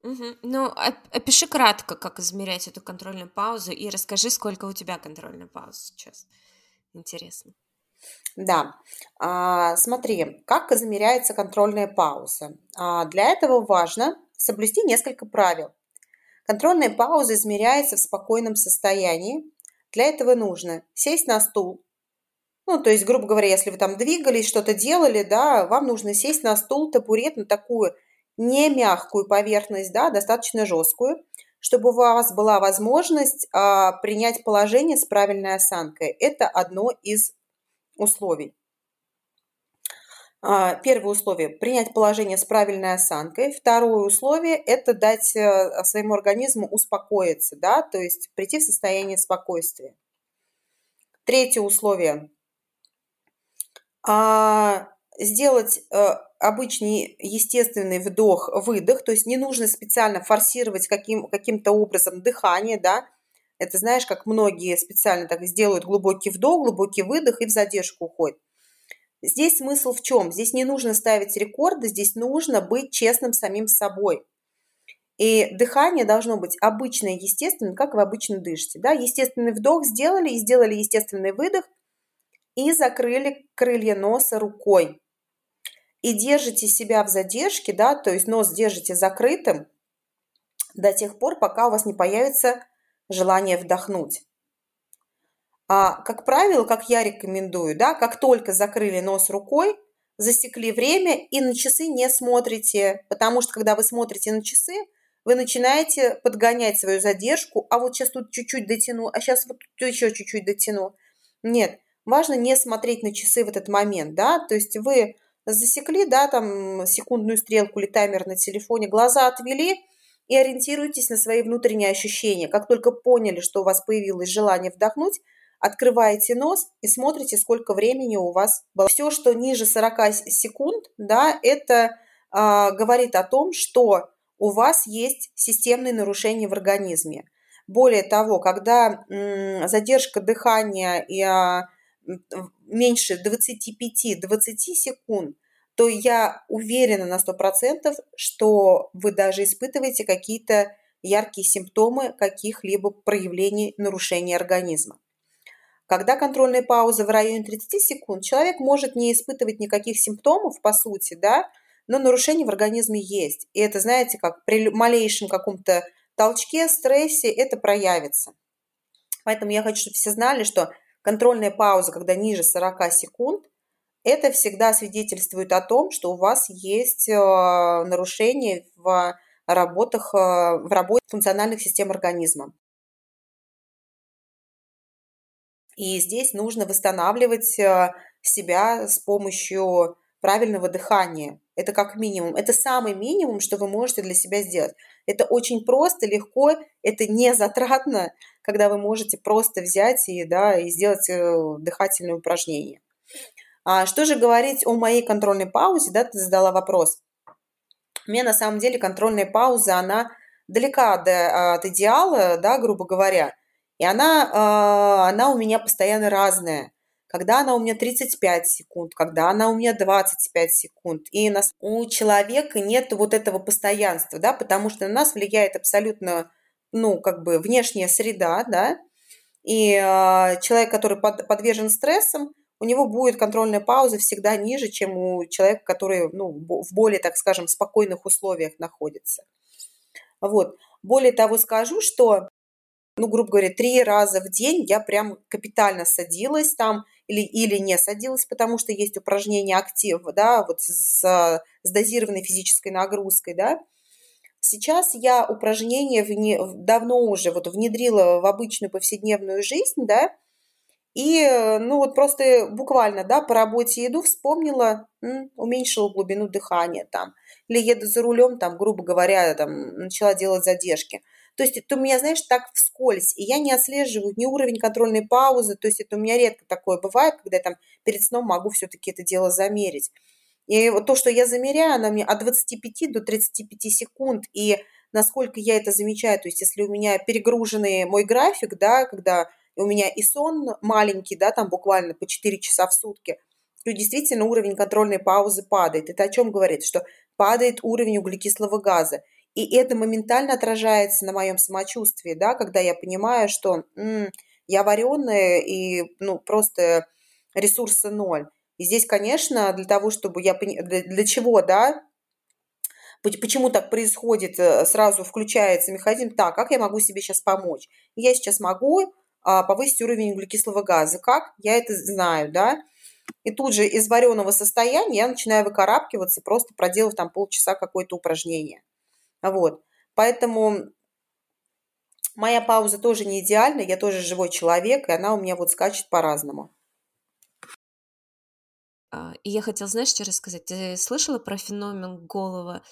Угу. Ну, опиши кратко, как измерять эту контрольную паузу, и расскажи, сколько у тебя контрольной паузы сейчас. Интересно. Да, а, смотри, как измеряется контрольная пауза. А, для этого важно соблюсти несколько правил. Контрольная пауза измеряется в спокойном состоянии. Для этого нужно сесть на стул. Ну, то есть, грубо говоря, если вы там двигались, что-то делали, да, вам нужно сесть на стул, табурет, на такую не мягкую поверхность, да, достаточно жесткую, чтобы у вас была возможность а, принять положение с правильной осанкой. Это одно из условий. А, первое условие – принять положение с правильной осанкой. Второе условие – это дать э, своему организму успокоиться, да, то есть прийти в состояние спокойствия. Третье условие а, – сделать э, обычный естественный вдох-выдох, то есть не нужно специально форсировать каким, каким-то образом дыхание, да, это знаешь, как многие специально так сделают глубокий вдох, глубокий выдох и в задержку уходят. Здесь смысл в чем? Здесь не нужно ставить рекорды, здесь нужно быть честным самим собой. И дыхание должно быть обычное, естественное, как вы обычно дышите. Да? Естественный вдох сделали и сделали естественный выдох, и закрыли крылья носа рукой. И держите себя в задержке, да, то есть нос держите закрытым до тех пор, пока у вас не появится желание вдохнуть. А, как правило, как я рекомендую, да, как только закрыли нос рукой, засекли время и на часы не смотрите, потому что когда вы смотрите на часы, вы начинаете подгонять свою задержку, а вот сейчас тут чуть-чуть дотяну, а сейчас вот тут еще чуть-чуть дотяну. Нет, важно не смотреть на часы в этот момент, да, то есть вы засекли, да, там секундную стрелку или таймер на телефоне, глаза отвели и ориентируйтесь на свои внутренние ощущения. Как только поняли, что у вас появилось желание вдохнуть, открываете нос и смотрите, сколько времени у вас было. Все, что ниже 40 секунд, да, это э, говорит о том, что у вас есть системные нарушения в организме. Более того, когда м, задержка дыхания и, а, меньше 25-20 секунд, то я уверена на 100%, что вы даже испытываете какие-то яркие симптомы каких-либо проявлений нарушения организма. Когда контрольная пауза в районе 30 секунд, человек может не испытывать никаких симптомов, по сути, да, но нарушение в организме есть. И это, знаете, как при малейшем каком-то толчке, стрессе это проявится. Поэтому я хочу, чтобы все знали, что контрольная пауза, когда ниже 40 секунд, это всегда свидетельствует о том, что у вас есть э, нарушение в работах, э, в работе функциональных систем организма. И здесь нужно восстанавливать э, себя с помощью правильного дыхания. Это как минимум. Это самый минимум, что вы можете для себя сделать. Это очень просто, легко, это не затратно, когда вы можете просто взять и, да, и сделать э, дыхательное упражнение. А что же говорить о моей контрольной паузе? Да, ты задала вопрос. У меня на самом деле контрольная пауза, она далека от идеала, да, грубо говоря. И она, а, она у меня постоянно разная. Когда она у меня 35 секунд, когда она у меня 25 секунд. И нас, у человека нет вот этого постоянства, да, потому что на нас влияет абсолютно, ну, как бы внешняя среда, да, и э, человек, который под, подвержен стрессам, у него будет контрольная пауза всегда ниже, чем у человека, который ну, в более, так скажем, спокойных условиях находится. Вот. Более того, скажу, что ну, грубо говоря, три раза в день я прям капитально садилась там или, или не садилась, потому что есть упражнения актив, да, вот с, с дозированной физической нагрузкой, да. Сейчас я упражнения вне, давно уже вот внедрила в обычную повседневную жизнь, да, и, ну, вот просто буквально, да, по работе иду, вспомнила, м, уменьшила глубину дыхания там, или еду за рулем, там, грубо говоря, там, начала делать задержки – то есть это у меня, знаешь, так вскользь, и я не отслеживаю ни уровень контрольной паузы, то есть это у меня редко такое бывает, когда я там перед сном могу все-таки это дело замерить. И вот то, что я замеряю, она мне от 25 до 35 секунд, и насколько я это замечаю, то есть если у меня перегруженный мой график, да, когда у меня и сон маленький, да, там буквально по 4 часа в сутки, то действительно уровень контрольной паузы падает. Это о чем говорит? Что падает уровень углекислого газа. И это моментально отражается на моем самочувствии, да, когда я понимаю, что м, я вареная и ну, просто ресурса ноль. И здесь, конечно, для того, чтобы я для, для чего, да, почему так происходит, э, сразу включается механизм, так, как я могу себе сейчас помочь? Я сейчас могу а, повысить уровень углекислого газа. Как? Я это знаю, да. И тут же из вареного состояния я начинаю выкарабкиваться, просто проделав там полчаса какое-то упражнение. Вот. Поэтому моя пауза тоже не идеальна, я тоже живой человек, и она у меня вот скачет по-разному. А, и я хотела, знаешь, что рассказать? Ты слышала про феномен голого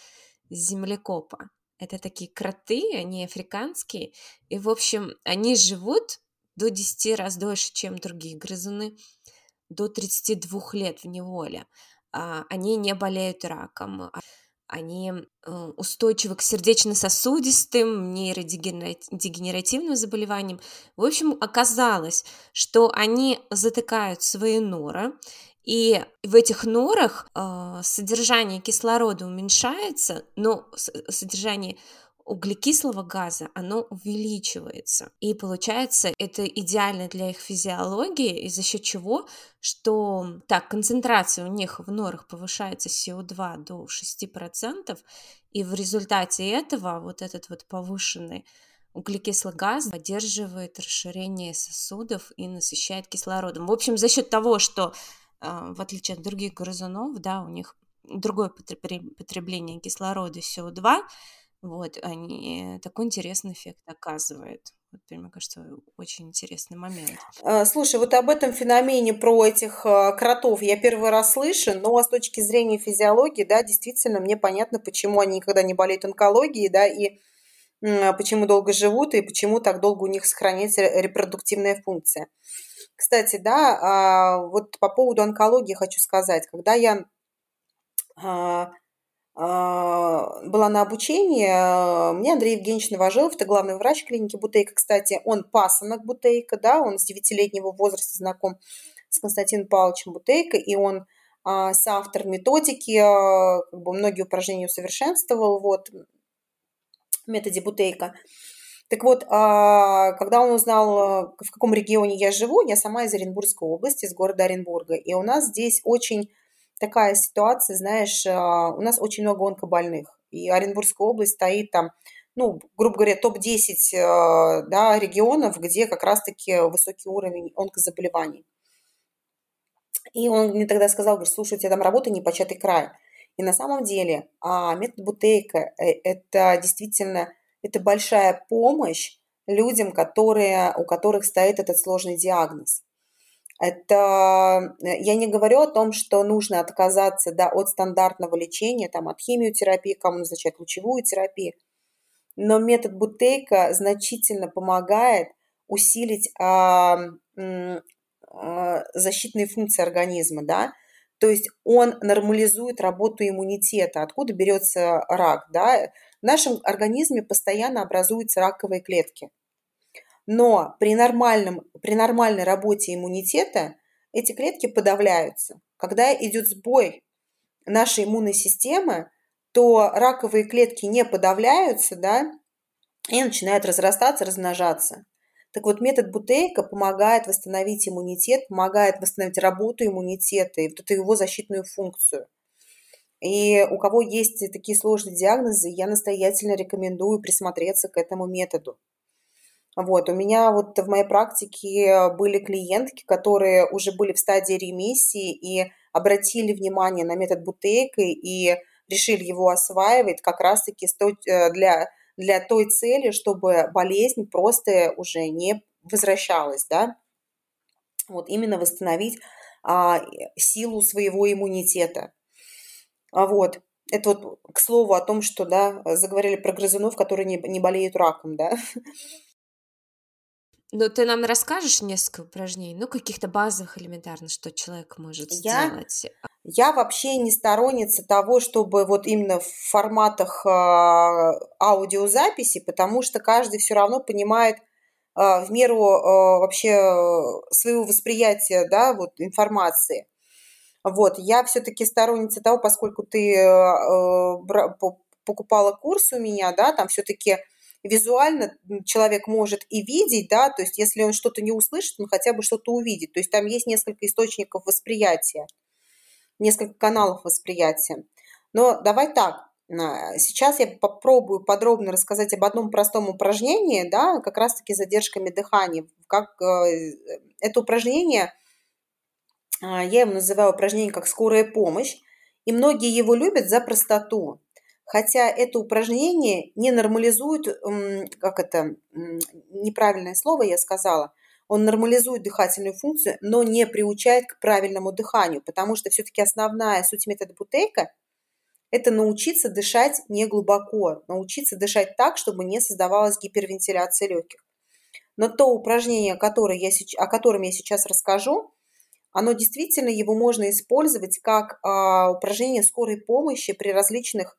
землекопа? Это такие кроты, они африканские, и, в общем, они живут до 10 раз дольше, чем другие грызуны, до 32 лет в неволе. А, они не болеют раком, они э, устойчивы к сердечно-сосудистым, нейродегенеративным заболеваниям. В общем, оказалось, что они затыкают свои норы, и в этих норах э, содержание кислорода уменьшается, но содержание углекислого газа, оно увеличивается. И получается, это идеально для их физиологии, и за счет чего, что так, концентрация у них в норах повышается СО2 до 6%, и в результате этого вот этот вот повышенный углекислый газ поддерживает расширение сосудов и насыщает кислородом. В общем, за счет того, что а, в отличие от других грызунов, да, у них другое потребление кислорода СО2, вот, они такой интересный эффект оказывают. Вот, мне кажется, очень интересный момент. А, слушай, вот об этом феномене про этих а, кротов я первый раз слышу, но с точки зрения физиологии, да, действительно, мне понятно, почему они никогда не болеют онкологией, да, и почему долго живут, и почему так долго у них сохраняется репродуктивная функция. Кстати, да, а, вот по поводу онкологии хочу сказать. Когда я была на обучении. А, мне Андрей Евгеньевич Новожилов, это главный врач клиники Бутейка, кстати, он пасынок Бутейка, да, он с девятилетнего возраста знаком с Константином Павловичем Бутейко, и он а, соавтор методики, как бы многие упражнения усовершенствовал, вот, в методе Бутейка. Так вот, когда он узнал, в каком регионе я живу, я сама из Оренбургской области, из города Оренбурга, и у нас здесь очень такая ситуация, знаешь, а, у нас очень много онкобольных, и Оренбургская область стоит там, ну, грубо говоря, топ-10 а, да, регионов, где как раз-таки высокий уровень онкозаболеваний. И он мне тогда сказал, говорит, слушай, у тебя там работа непочатый край. И на самом деле а, метод Бутейка э, – это действительно это большая помощь людям, которые, у которых стоит этот сложный диагноз. Это э, я не говорю о том, что нужно отказаться да, от стандартного лечения, там, от химиотерапии, кому назначать лучевую терапию. Но метод Бутейка значительно помогает усилить а, а, защитные функции организма, да, то есть он нормализует работу иммунитета. Откуда берется рак, да? В нашем организме постоянно образуются раковые клетки. Но при, нормальном, при нормальной работе иммунитета эти клетки подавляются. Когда идет сбой нашей иммунной системы, то раковые клетки не подавляются, да, и начинают разрастаться, размножаться. Так вот, метод Бутейка помогает восстановить иммунитет, помогает восстановить работу иммунитета и вот эту его защитную функцию. И у кого есть такие сложные диагнозы, я настоятельно рекомендую присмотреться к этому методу. Вот, у меня вот в моей практике были клиентки, которые уже были в стадии ремиссии и обратили внимание на метод Бутейка и решили его осваивать как раз-таки э, для, для той цели, чтобы болезнь просто уже не возвращалась, да, вот именно восстановить а, силу своего иммунитета. А вот, это вот к слову о том, что, да, заговорили про грызунов, которые не, не болеют раком, да. Ну, ты нам расскажешь несколько упражнений, ну, каких-то базовых элементарно, что человек может я, сделать? Я вообще не сторонница того, чтобы вот именно в форматах э, аудиозаписи, потому что каждый все равно понимает э, в меру э, вообще своего восприятия, да, вот информации. Вот, я все-таки сторонница того, поскольку ты э, покупала курс у меня, да, там все-таки визуально человек может и видеть, да, то есть если он что-то не услышит, он хотя бы что-то увидит. То есть там есть несколько источников восприятия, несколько каналов восприятия. Но давай так, Сейчас я попробую подробно рассказать об одном простом упражнении, да, как раз-таки задержками дыхания. Как э, это упражнение, а, я его называю упражнение как скорая помощь, и многие его любят за простоту хотя это упражнение не нормализует, как это, неправильное слово я сказала, он нормализует дыхательную функцию, но не приучает к правильному дыханию, потому что все-таки основная суть метода Бутейка – это научиться дышать не глубоко, научиться дышать так, чтобы не создавалась гипервентиляция легких. Но то упражнение, которое я, о котором я сейчас расскажу, оно действительно, его можно использовать как а, упражнение скорой помощи при различных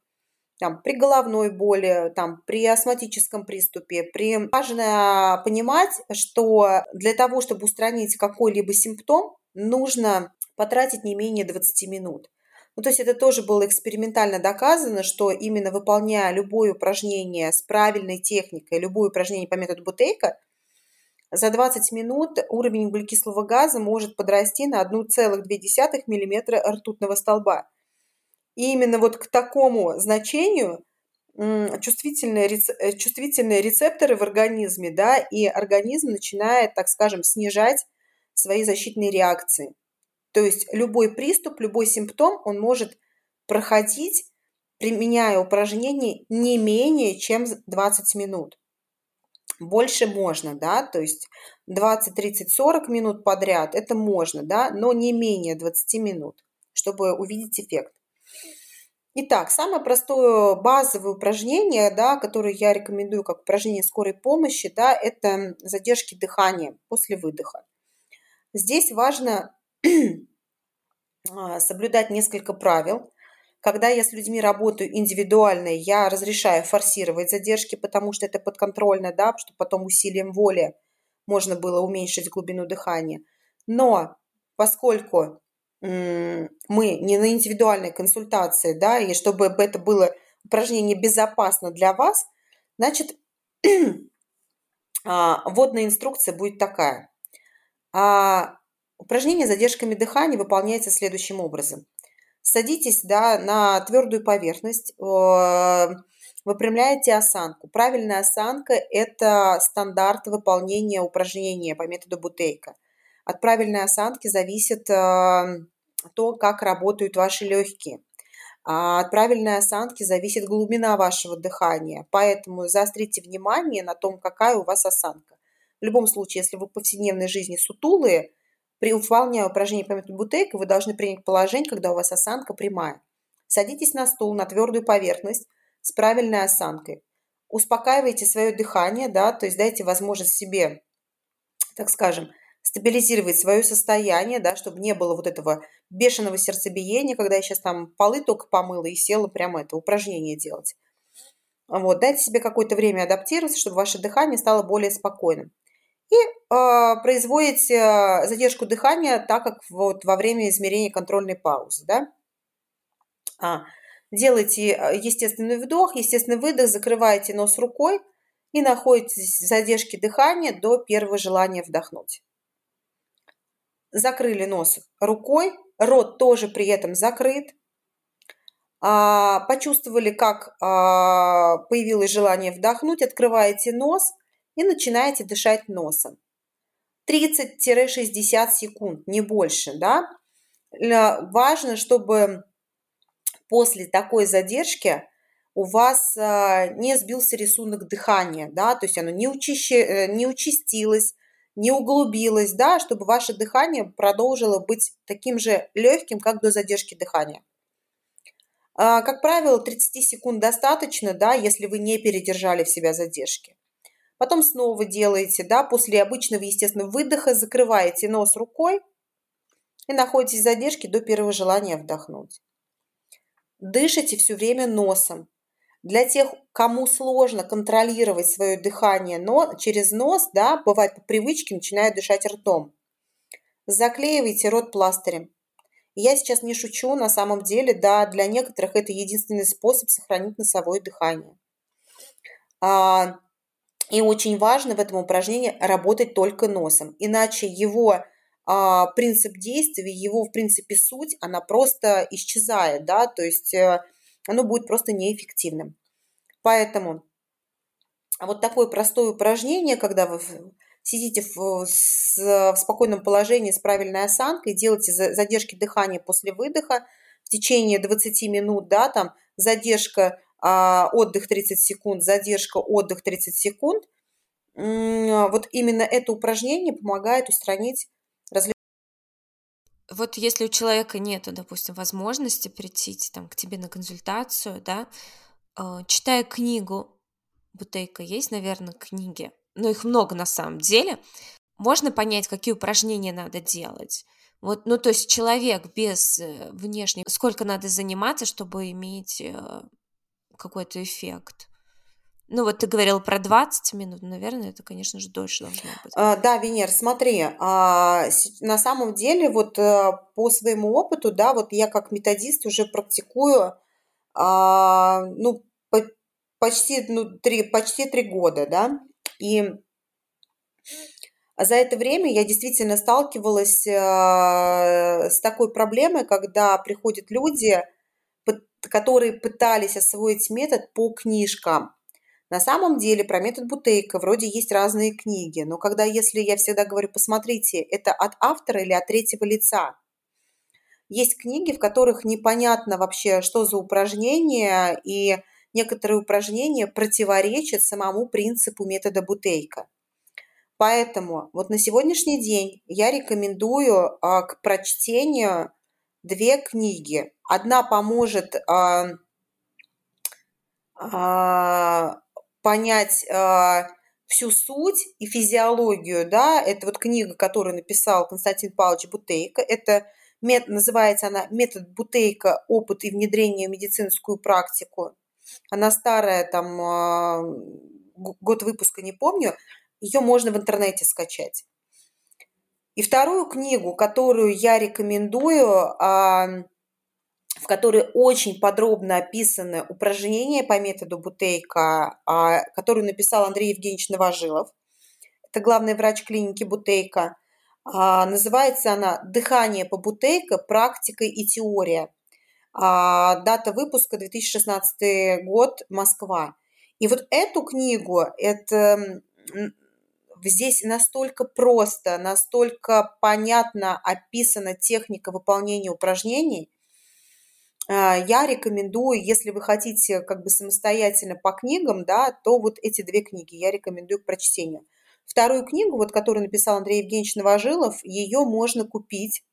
там, при головной боли, там, при астматическом приступе. При... Важно понимать, что для того, чтобы устранить какой-либо симптом, нужно потратить не менее 20 минут. Ну, то есть это тоже было экспериментально доказано, что именно выполняя любое упражнение с правильной техникой, любое упражнение по методу Бутейка, за 20 минут уровень углекислого газа может подрасти на 1,2 мм ртутного столба. И именно вот к такому значению чувствительные, э, чувствительные рецепторы в организме, да, и организм начинает, так скажем, снижать свои защитные реакции. То есть любой приступ, любой симптом, он может проходить, применяя упражнение не менее чем 20 минут. Больше можно, да, то есть 20, 30, 40 минут подряд это можно, да, но не менее 20 минут, чтобы увидеть эффект. Итак, самое простое базовое упражнение, да, которое я рекомендую как упражнение скорой помощи, да, это задержки дыхания после выдоха. Здесь важно а, соблюдать несколько правил. Когда я с людьми работаю индивидуально, я разрешаю форсировать задержки, потому что это подконтрольно, да, чтобы потом усилием воли можно было уменьшить глубину дыхания. Но поскольку мы не на индивидуальной консультации, да, и чтобы это было упражнение безопасно для вас, значит, а, вводная инструкция будет такая. А упражнение с задержками дыхания выполняется следующим образом. Садитесь да, на твердую поверхность, выпрямляете осанку. Правильная осанка – это стандарт выполнения упражнения по методу Бутейка – от правильной осанки зависит э, то, как работают ваши легкие. А от правильной осанки зависит глубина вашего дыхания. Поэтому заострите внимание на том, какая у вас осанка. В любом случае, если вы в повседневной жизни сутулые, при выполнении упражнений по методу Бутейка вы должны принять положение, когда у вас осанка прямая. Садитесь на стул, на твердую поверхность с правильной осанкой. Успокаивайте свое дыхание, да, то есть дайте возможность себе, так скажем, стабилизировать свое состояние, да, чтобы не было вот этого бешеного сердцебиения, когда я сейчас там полы только помыла и села прямо это упражнение делать. Вот, дайте себе какое-то время адаптироваться, чтобы ваше дыхание стало более спокойным. И э, производите э, задержку дыхания, так как вот во время измерения контрольной паузы, да. А, делайте э, естественный вдох, естественный выдох, закрываете нос рукой и находитесь в задержке дыхания до первого желания вдохнуть закрыли нос рукой, рот тоже при этом закрыт, а, почувствовали, как а, появилось желание вдохнуть, открываете нос и начинаете дышать носом. 30-60 секунд, не больше, да. Важно, чтобы после такой задержки у вас а, не сбился рисунок дыхания, да, то есть оно не, учащи, э, не участилось, не углубилось, да, чтобы ваше дыхание продолжило быть таким же легким, как до задержки дыхания. А, как правило, 30 секунд достаточно, да, если вы не передержали в себя задержки. Потом снова делаете, да, после обычного, естественного выдоха закрываете нос рукой и находитесь в задержке до первого желания вдохнуть. Дышите все время носом. Для тех, кому сложно контролировать свое дыхание но через нос, да, бывает по привычке начинают дышать ртом. Заклеивайте рот пластырем. Я сейчас не шучу, на самом деле, да, для некоторых это единственный способ сохранить носовое дыхание. А, и очень важно в этом упражнении работать только носом, иначе его а, принцип действия, его, в принципе, суть, она просто исчезает, да, то есть э, оно будет просто неэффективным. Поэтому вот такое простое упражнение, когда вы сидите в, с, в спокойном положении с правильной осанкой, делаете задержки дыхания после выдоха в течение 20 минут, да, там задержка, а, отдых 30 секунд, задержка, отдых 30 секунд. Вот именно это упражнение помогает устранить вот если у человека нет, допустим, возможности прийти там, к тебе на консультацию, да, э, читая книгу, Бутейка есть, наверное, книги, но их много на самом деле, можно понять, какие упражнения надо делать. Вот, ну, то есть человек без э, внешней, сколько надо заниматься, чтобы иметь э, какой-то эффект. Ну вот ты говорил про 20 минут, наверное, это, конечно же, дольше должно быть. А, да, Венер, смотри, а, на самом деле вот а, по своему опыту, да, вот я как методист уже практикую, а, ну, по, почти, ну, три, почти три года, да, и за это время я действительно сталкивалась а, с такой проблемой, когда приходят люди, которые пытались освоить метод по книжкам, на самом деле про метод Бутейка вроде есть разные книги, но когда, если я всегда говорю, посмотрите, это от автора или от третьего лица. Есть книги, в которых непонятно вообще, что за упражнение, и некоторые упражнения противоречат самому принципу метода Бутейка. Поэтому вот на сегодняшний день я рекомендую а, к прочтению две книги. Одна поможет а, а, понять а, всю суть и физиологию, да, это вот книга, которую написал Константин Павлович Бутейко, это мет, называется она «Метод Бутейко. Опыт и внедрение в медицинскую практику». Она старая, там, а, год выпуска не помню, ее можно в интернете скачать. И вторую книгу, которую я рекомендую, в которой очень подробно описаны упражнения по методу Бутейка, которую написал Андрей Евгеньевич Новожилов. Это главный врач клиники Бутейка. Называется она «Дыхание по Бутейко. Практика и теория». А, дата выпуска 2016 год, Москва. И вот эту книгу, это здесь настолько просто, настолько понятно описана техника выполнения упражнений. А, я рекомендую, если вы хотите как бы самостоятельно по книгам, да, то вот эти две книги я рекомендую к прочтению. Вторую книгу, вот, которую написал Андрей Евгеньевич Новожилов, ее можно купить,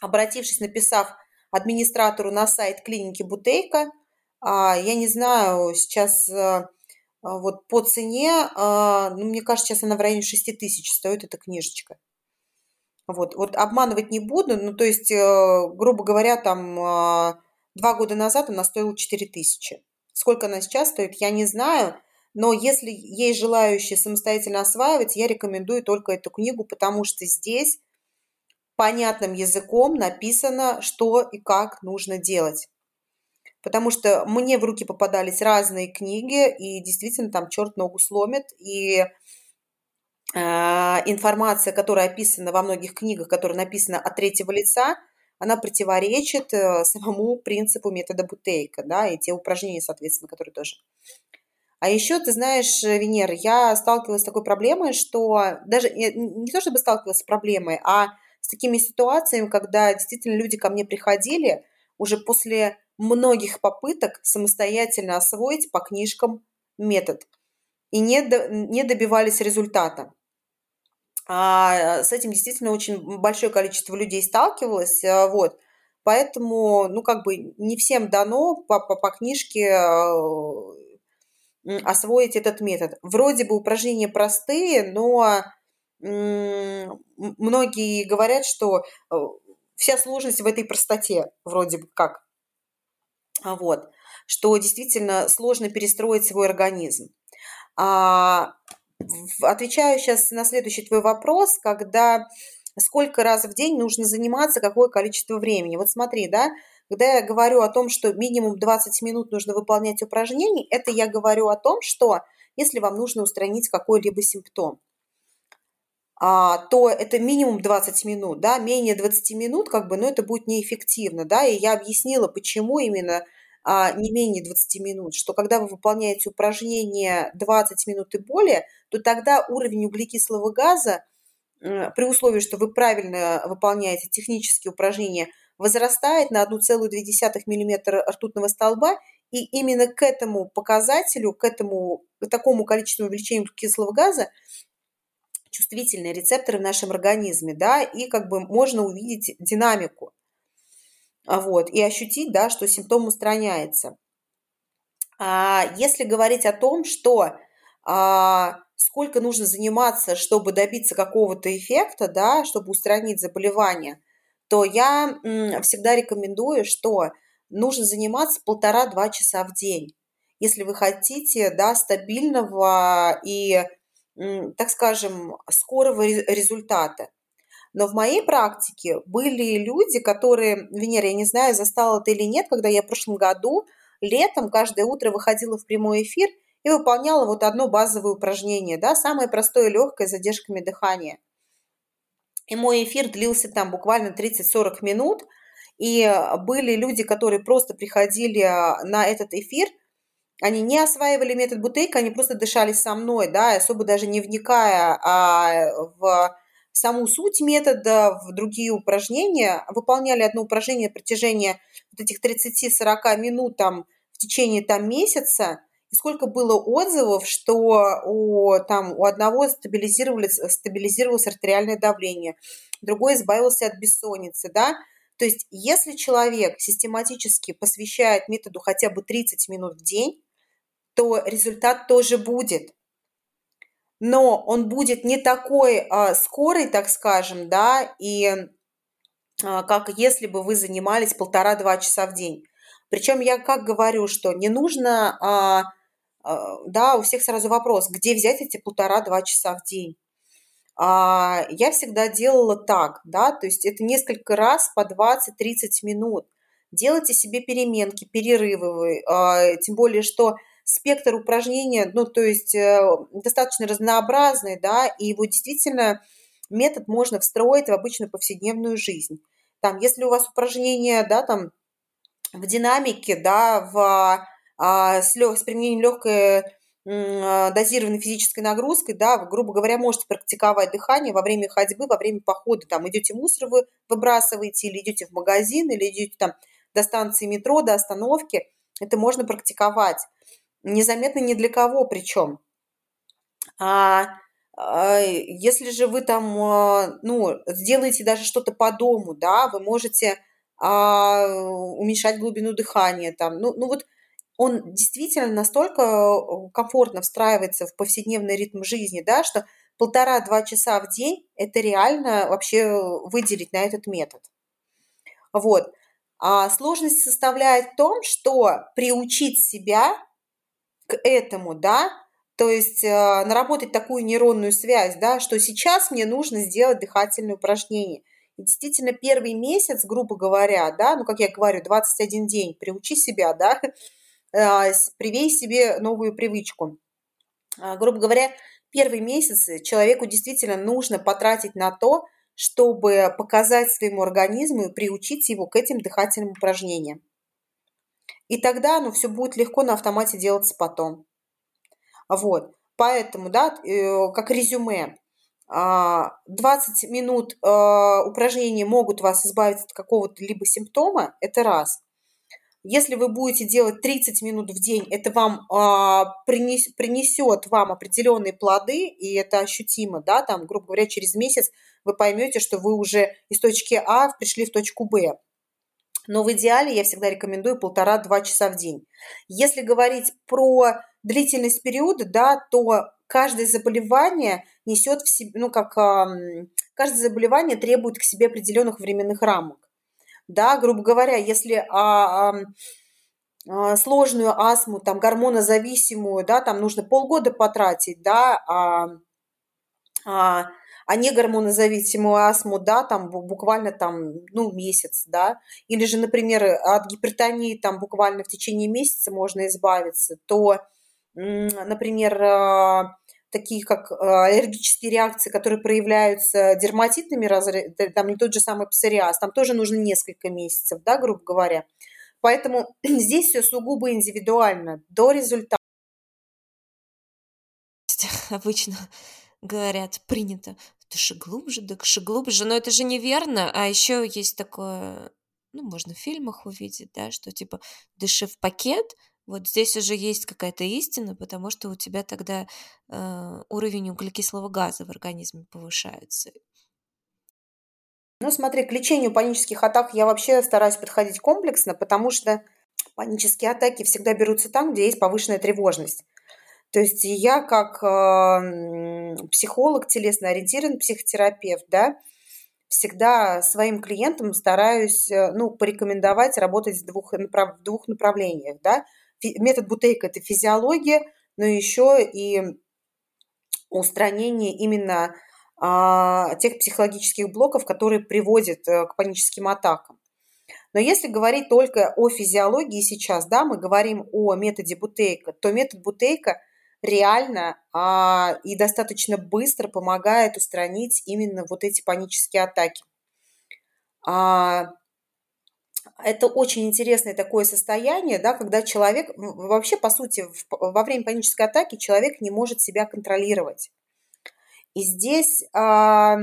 обратившись, написав администратору на сайт клиники Бутейка. А, я не знаю, сейчас э, вот по цене, а, ну, мне кажется, сейчас она в районе 6 тысяч стоит эта книжечка. Вот, вот обманывать не буду, ну, то есть, э, грубо говоря, там а, два года назад она стоила 4 тысячи. Сколько она сейчас стоит, я не знаю, но если есть желающие самостоятельно осваивать, я рекомендую только эту книгу, потому что здесь понятным языком написано, что и как нужно делать потому что мне в руки попадались разные книги, и действительно там черт ногу сломит, и информация, которая описана во многих книгах, которая написана от третьего лица, она противоречит э, самому принципу метода Бутейка, да, и те упражнения, соответственно, которые тоже. А еще, ты знаешь, Венера, я сталкивалась с такой проблемой, что даже не то чтобы сталкивалась с проблемой, а с такими ситуациями, когда действительно люди ко мне приходили уже после многих попыток самостоятельно освоить по книжкам метод и не, до, не добивались результата. А с этим действительно очень большое количество людей сталкивалось, а, вот. Поэтому, ну, как бы не всем дано по, по, по книжке а, освоить этот метод. Вроде бы упражнения простые, но многие говорят, что э, вся сложность в этой простоте, вроде бы как. А, вот, что действительно сложно перестроить свой организм. А, отвечаю сейчас на следующий твой вопрос, когда сколько раз в день нужно заниматься, какое количество времени. Вот смотри, да, когда я говорю о том, что минимум 20 минут нужно выполнять упражнений, это я говорю о том, что если вам нужно устранить какой-либо симптом, а, то это минимум 20 минут, да, менее 20 минут, как бы, но это будет неэффективно, да, и я объяснила, почему именно а, не менее 20 минут, что когда вы выполняете упражнение 20 минут и более, то тогда уровень углекислого газа, при условии, что вы правильно выполняете технические упражнения, возрастает на 1,2 мм ртутного столба, и именно к этому показателю, к этому к такому количеству увеличения углекислого газа чувствительные рецепторы в нашем организме, да, и как бы можно увидеть динамику, вот, и ощутить, да, что симптом устраняется. А если говорить о том, что а, сколько нужно заниматься, чтобы добиться какого-то эффекта, да, чтобы устранить заболевание, то я м, всегда рекомендую, что нужно заниматься полтора-два часа в день, если вы хотите, да, стабильного и так скажем, скорого результата. Но в моей практике были люди, которые, Венера, я не знаю, застала ты или нет, когда я в прошлом году летом каждое утро выходила в прямой эфир и выполняла вот одно базовое упражнение, да, самое простое, легкое, с задержками дыхания. И мой эфир длился там буквально 30-40 минут, и были люди, которые просто приходили на этот эфир – они не осваивали метод бутейка, они просто дышали со мной, да, особо даже не вникая а в саму суть метода, в другие упражнения, выполняли одно упражнение на протяжении вот этих 30-40 минут там в течение там месяца, и сколько было отзывов, что у, там, у одного стабилизировалось, стабилизировалось артериальное давление, другой избавился от бессонницы, да, то есть если человек систематически посвящает методу хотя бы 30 минут в день, то результат тоже будет. Но он будет не такой а, скорый, так скажем, да, и а, как если бы вы занимались полтора-два часа в день. Причем я как говорю, что не нужно а, а, да, у всех сразу вопрос, где взять эти полтора-два часа в день? А, я всегда делала так, да, то есть это несколько раз по 20-30 минут. Делайте себе переменки, перерывы, а, тем более, что спектр упражнения, ну, то есть э, достаточно разнообразный, да, и его действительно метод можно встроить в обычную повседневную жизнь. Там, если у вас упражнения, да, там в динамике, да, в а, с, лег, с применением легкой а, дозированной физической нагрузкой, да, вы, грубо говоря, можете практиковать дыхание во время ходьбы, во время похода, там, идете мусор вы выбрасываете, или идете в магазин, или идете там до станции метро, до остановки, это можно практиковать. Незаметно ни для кого причем. А, а если же вы там, а, ну, сделаете даже что-то по дому, да, вы можете а, уменьшать глубину дыхания, там, ну, ну вот он действительно настолько э, комфортно встраивается в повседневный ритм жизни, да, что полтора-два часа в день – это реально вообще выделить на этот метод. Вот. А сложность составляет в том, что приучить себя к этому, да, то есть э, наработать такую нейронную связь, да, что сейчас мне нужно сделать дыхательное упражнение. И действительно, первый месяц, грубо говоря, да, ну, как я говорю, 21 день, приучи себя, да, а, привей себе новую привычку. А, грубо говоря, первые месяцы человеку действительно нужно потратить на то, чтобы показать своему организму и приучить его к этим дыхательным упражнениям. И тогда оно все будет легко на автомате делаться потом. Вот. Поэтому, да, э, как резюме, 20 а, минут упражнений могут вас избавить от какого-то либо симптома, это раз. Если вы будете делать 30 минут в день, это вам а, принес, принесет вам определенные плоды, и это ощутимо, да, там, грубо говоря, через месяц вы поймете, что вы уже из точки А пришли в точку Б. Но в идеале я всегда рекомендую полтора-два часа в день. Если говорить про длительность периода, да, то каждое заболевание несет в себе, ну, как каждое заболевание требует к себе определенных временных рамок да, грубо говоря, если а, а, сложную астму, там, гормонозависимую, да, там нужно полгода потратить, да, а, а, а не гормонозависимую астму, да, там буквально там, ну, месяц, да, или же, например, от гипертонии там буквально в течение месяца можно избавиться, то, например, а, такие как э, аллергические реакции, которые проявляются дерматитными разрядами, там не тот же самый псориаз, там тоже нужно несколько месяцев, да, грубо говоря. Поэтому здесь все сугубо индивидуально, до результата. Обычно говорят, принято, дыши глубже, дыши глубже, но это же неверно, а еще есть такое, ну, можно в фильмах увидеть, да, что типа дыши в пакет, вот здесь уже есть какая-то истина, потому что у тебя тогда э, уровень углекислого газа в организме повышается. Ну, смотри, к лечению панических атак я вообще стараюсь подходить комплексно, потому что панические атаки всегда берутся там, где есть повышенная тревожность. То есть я как э, психолог, телесно ориентированный психотерапевт, да, всегда своим клиентам стараюсь, э, ну, порекомендовать работать в двух, направ, в двух направлениях, да метод Бутейка – это физиология, но еще и устранение именно а, тех психологических блоков, которые приводят э, к паническим атакам. Но если говорить только о физиологии сейчас, да, мы говорим о методе Бутейка, то метод Бутейка реально а, и достаточно быстро помогает устранить именно вот эти панические атаки. А, это очень интересное такое состояние, да, когда человек, вообще, по сути, во время панической атаки человек не может себя контролировать. И здесь а,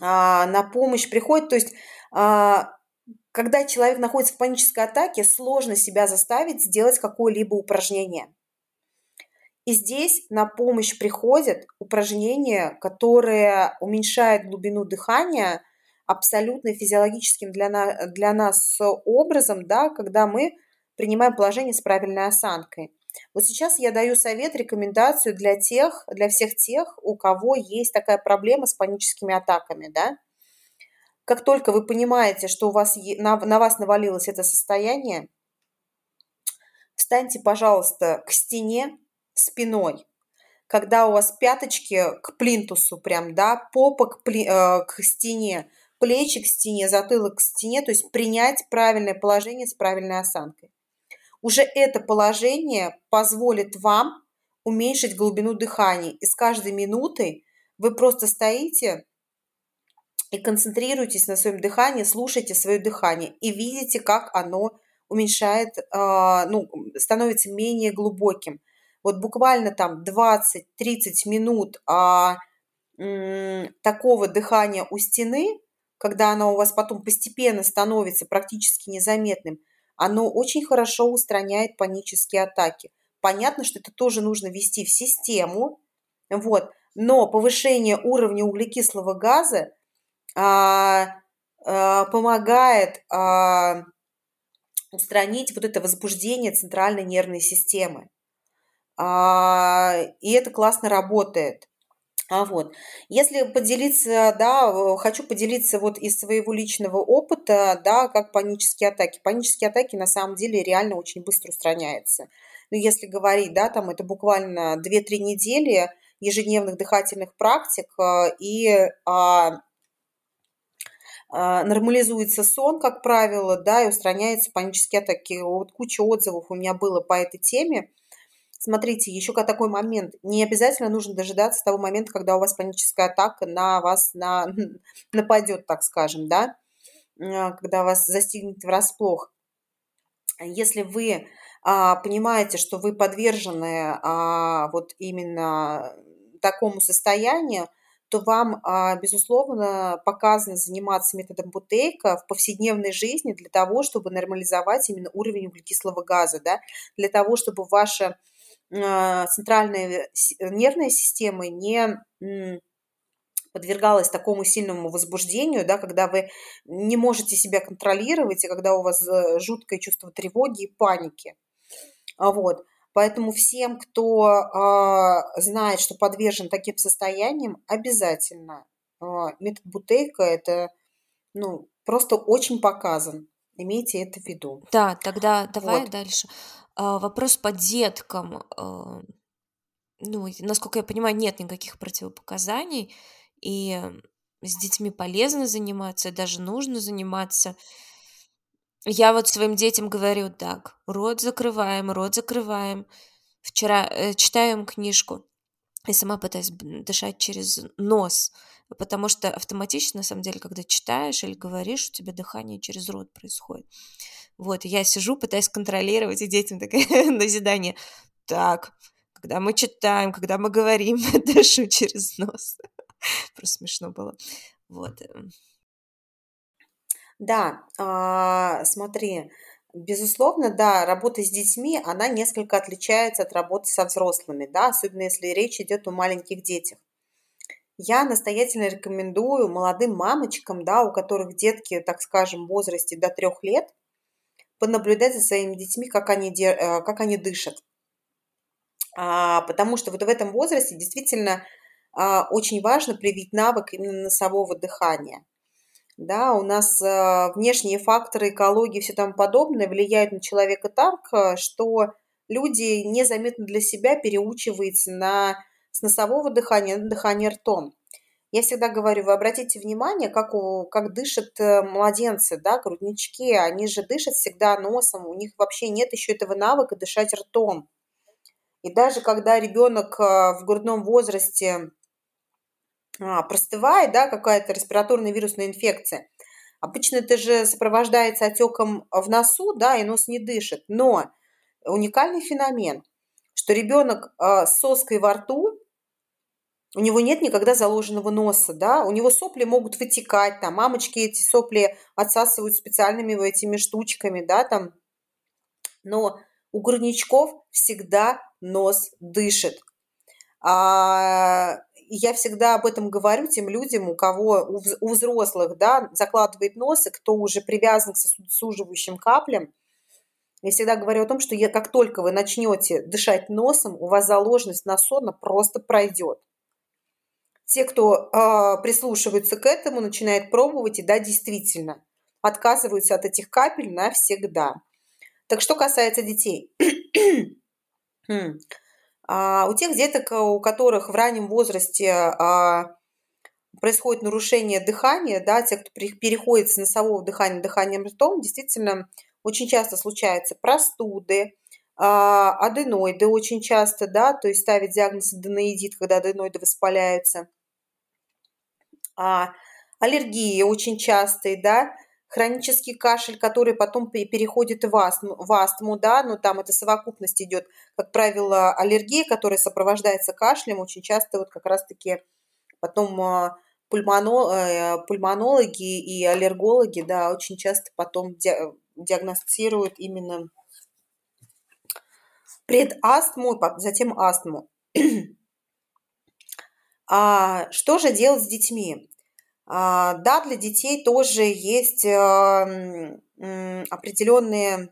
а, на помощь приходит, то есть а, когда человек находится в панической атаке, сложно себя заставить сделать какое-либо упражнение. И здесь на помощь приходят упражнения, которые уменьшают глубину дыхания абсолютно физиологическим для, на, для нас образом, да, когда мы принимаем положение с правильной осанкой. Вот сейчас я даю совет, рекомендацию для тех, для всех тех, у кого есть такая проблема с паническими атаками, да. Как только вы понимаете, что у вас, на, на вас навалилось это состояние, встаньте, пожалуйста, к стене спиной. Когда у вас пяточки к плинтусу прям, да, попа к, пли, э, к стене, плечи к стене, затылок к стене, то есть принять правильное положение с правильной осанкой уже это положение позволит вам уменьшить глубину дыхания. И с каждой минутой вы просто стоите и концентрируетесь на своем дыхании, слушайте свое дыхание и видите, как оно уменьшает, а, ну, становится менее глубоким. Вот буквально там 20-30 минут а, такого дыхания у стены, когда оно у вас потом постепенно становится практически незаметным – оно очень хорошо устраняет панические атаки. Понятно, что это тоже нужно ввести в систему, вот, но повышение уровня углекислого газа а, а, помогает а, устранить вот это возбуждение центральной нервной системы. А, и это классно работает. А вот, если поделиться, да, хочу поделиться вот из своего личного опыта, да, как панические атаки. Панические атаки на самом деле реально очень быстро устраняются. Ну, если говорить, да, там это буквально 2-3 недели ежедневных дыхательных практик, а, и а, нормализуется сон, как правило, да, и устраняются панические атаки. Вот куча отзывов у меня было по этой теме. Смотрите, еще такой момент. Не обязательно нужно дожидаться того момента, когда у вас паническая атака на вас на, нападет, так скажем, да, а, когда вас застигнет врасплох. Если вы а, понимаете, что вы подвержены а, вот именно такому состоянию, то вам, а, безусловно, показано заниматься методом Бутейка в повседневной жизни для того, чтобы нормализовать именно уровень углекислого газа, да, для того, чтобы ваша а, центральная нервная система не подвергалась такому сильному возбуждению, да, когда вы не можете себя контролировать, и когда у вас э, жуткое чувство тревоги и паники. А вот. Поэтому всем, кто э, знает, что подвержен таким состояниям, обязательно э, метод Бутейка это ну, просто очень показан. Имейте это в виду. Да, тогда давай вот. дальше. А, вопрос по деткам. А, ну, насколько я понимаю, нет никаких противопоказаний, и с детьми полезно заниматься, даже нужно заниматься. Я вот своим детям говорю так, рот закрываем, рот закрываем. Вчера э, читаем книжку, и сама пытаюсь дышать через нос, потому что автоматически, на самом деле, когда читаешь или говоришь, у тебя дыхание через рот происходит. Вот, я сижу, пытаюсь контролировать, и детям такое назидание. Так, когда мы читаем, когда мы говорим, дышу через нос. Просто смешно было. Вот. Эм. Да, а, смотри, безусловно, да, работа с детьми, она несколько отличается от работы со взрослыми, да, особенно если речь идет о маленьких детях. Я настоятельно рекомендую молодым мамочкам, да, у которых детки, так скажем, в возрасте до трех лет, понаблюдать за своими детьми, как они, э, как они дышат. А, потому что вот в этом возрасте действительно а, очень важно привить навык именно носового дыхания. Да, у нас а, внешние факторы экологии и все тому подобное влияют на человека так, что люди незаметно для себя переучиваются на, с носового дыхания на дыхание ртом. Я всегда говорю, вы обратите внимание, как, у, как дышат э, младенцы, да, груднички, они же дышат всегда носом, у них вообще нет еще этого навыка дышать ртом. И даже когда ребенок э, в грудном возрасте а, простывает, да, какая-то респираторная вирусная инфекция, обычно это же сопровождается отеком в носу, да, и нос не дышит. Но уникальный феномен, что ребенок э, с соской во рту у него нет никогда заложенного носа, да, у него сопли могут вытекать, там, мамочки эти сопли отсасывают специальными этими штучками, да, там, но у грудничков всегда нос дышит. А, я всегда об этом говорю тем людям, у кого, у взрослых, да, закладывает нос, и кто уже привязан к сосудосуживающим каплям, я всегда говорю о том, что я, как только вы начнете дышать носом, у вас заложенность на сон просто пройдет. Те, кто э, прислушиваются к этому, начинают пробовать, и да, действительно, отказываются от этих капель навсегда. Так что касается детей. А у тех деток, у которых в раннем возрасте а, происходит нарушение дыхания, да, те, кто переходит с носового дыхания на дыхание ртом, действительно очень часто случаются простуды, а, аденоиды очень часто, да, то есть ставить диагноз аденоидит, когда аденоиды воспаляются. А, аллергии очень частые, да, хронический кашель, который потом переходит в астму, в астму, да, но там это совокупность идет, как правило, аллергия, которая сопровождается кашлем, очень часто вот как раз-таки потом а, пульмоно, э, пульмонологи и аллергологи, да, очень часто потом диагностируют именно предастму, затем астму. а что же делать с детьми? А, да, для детей тоже есть а, определенные,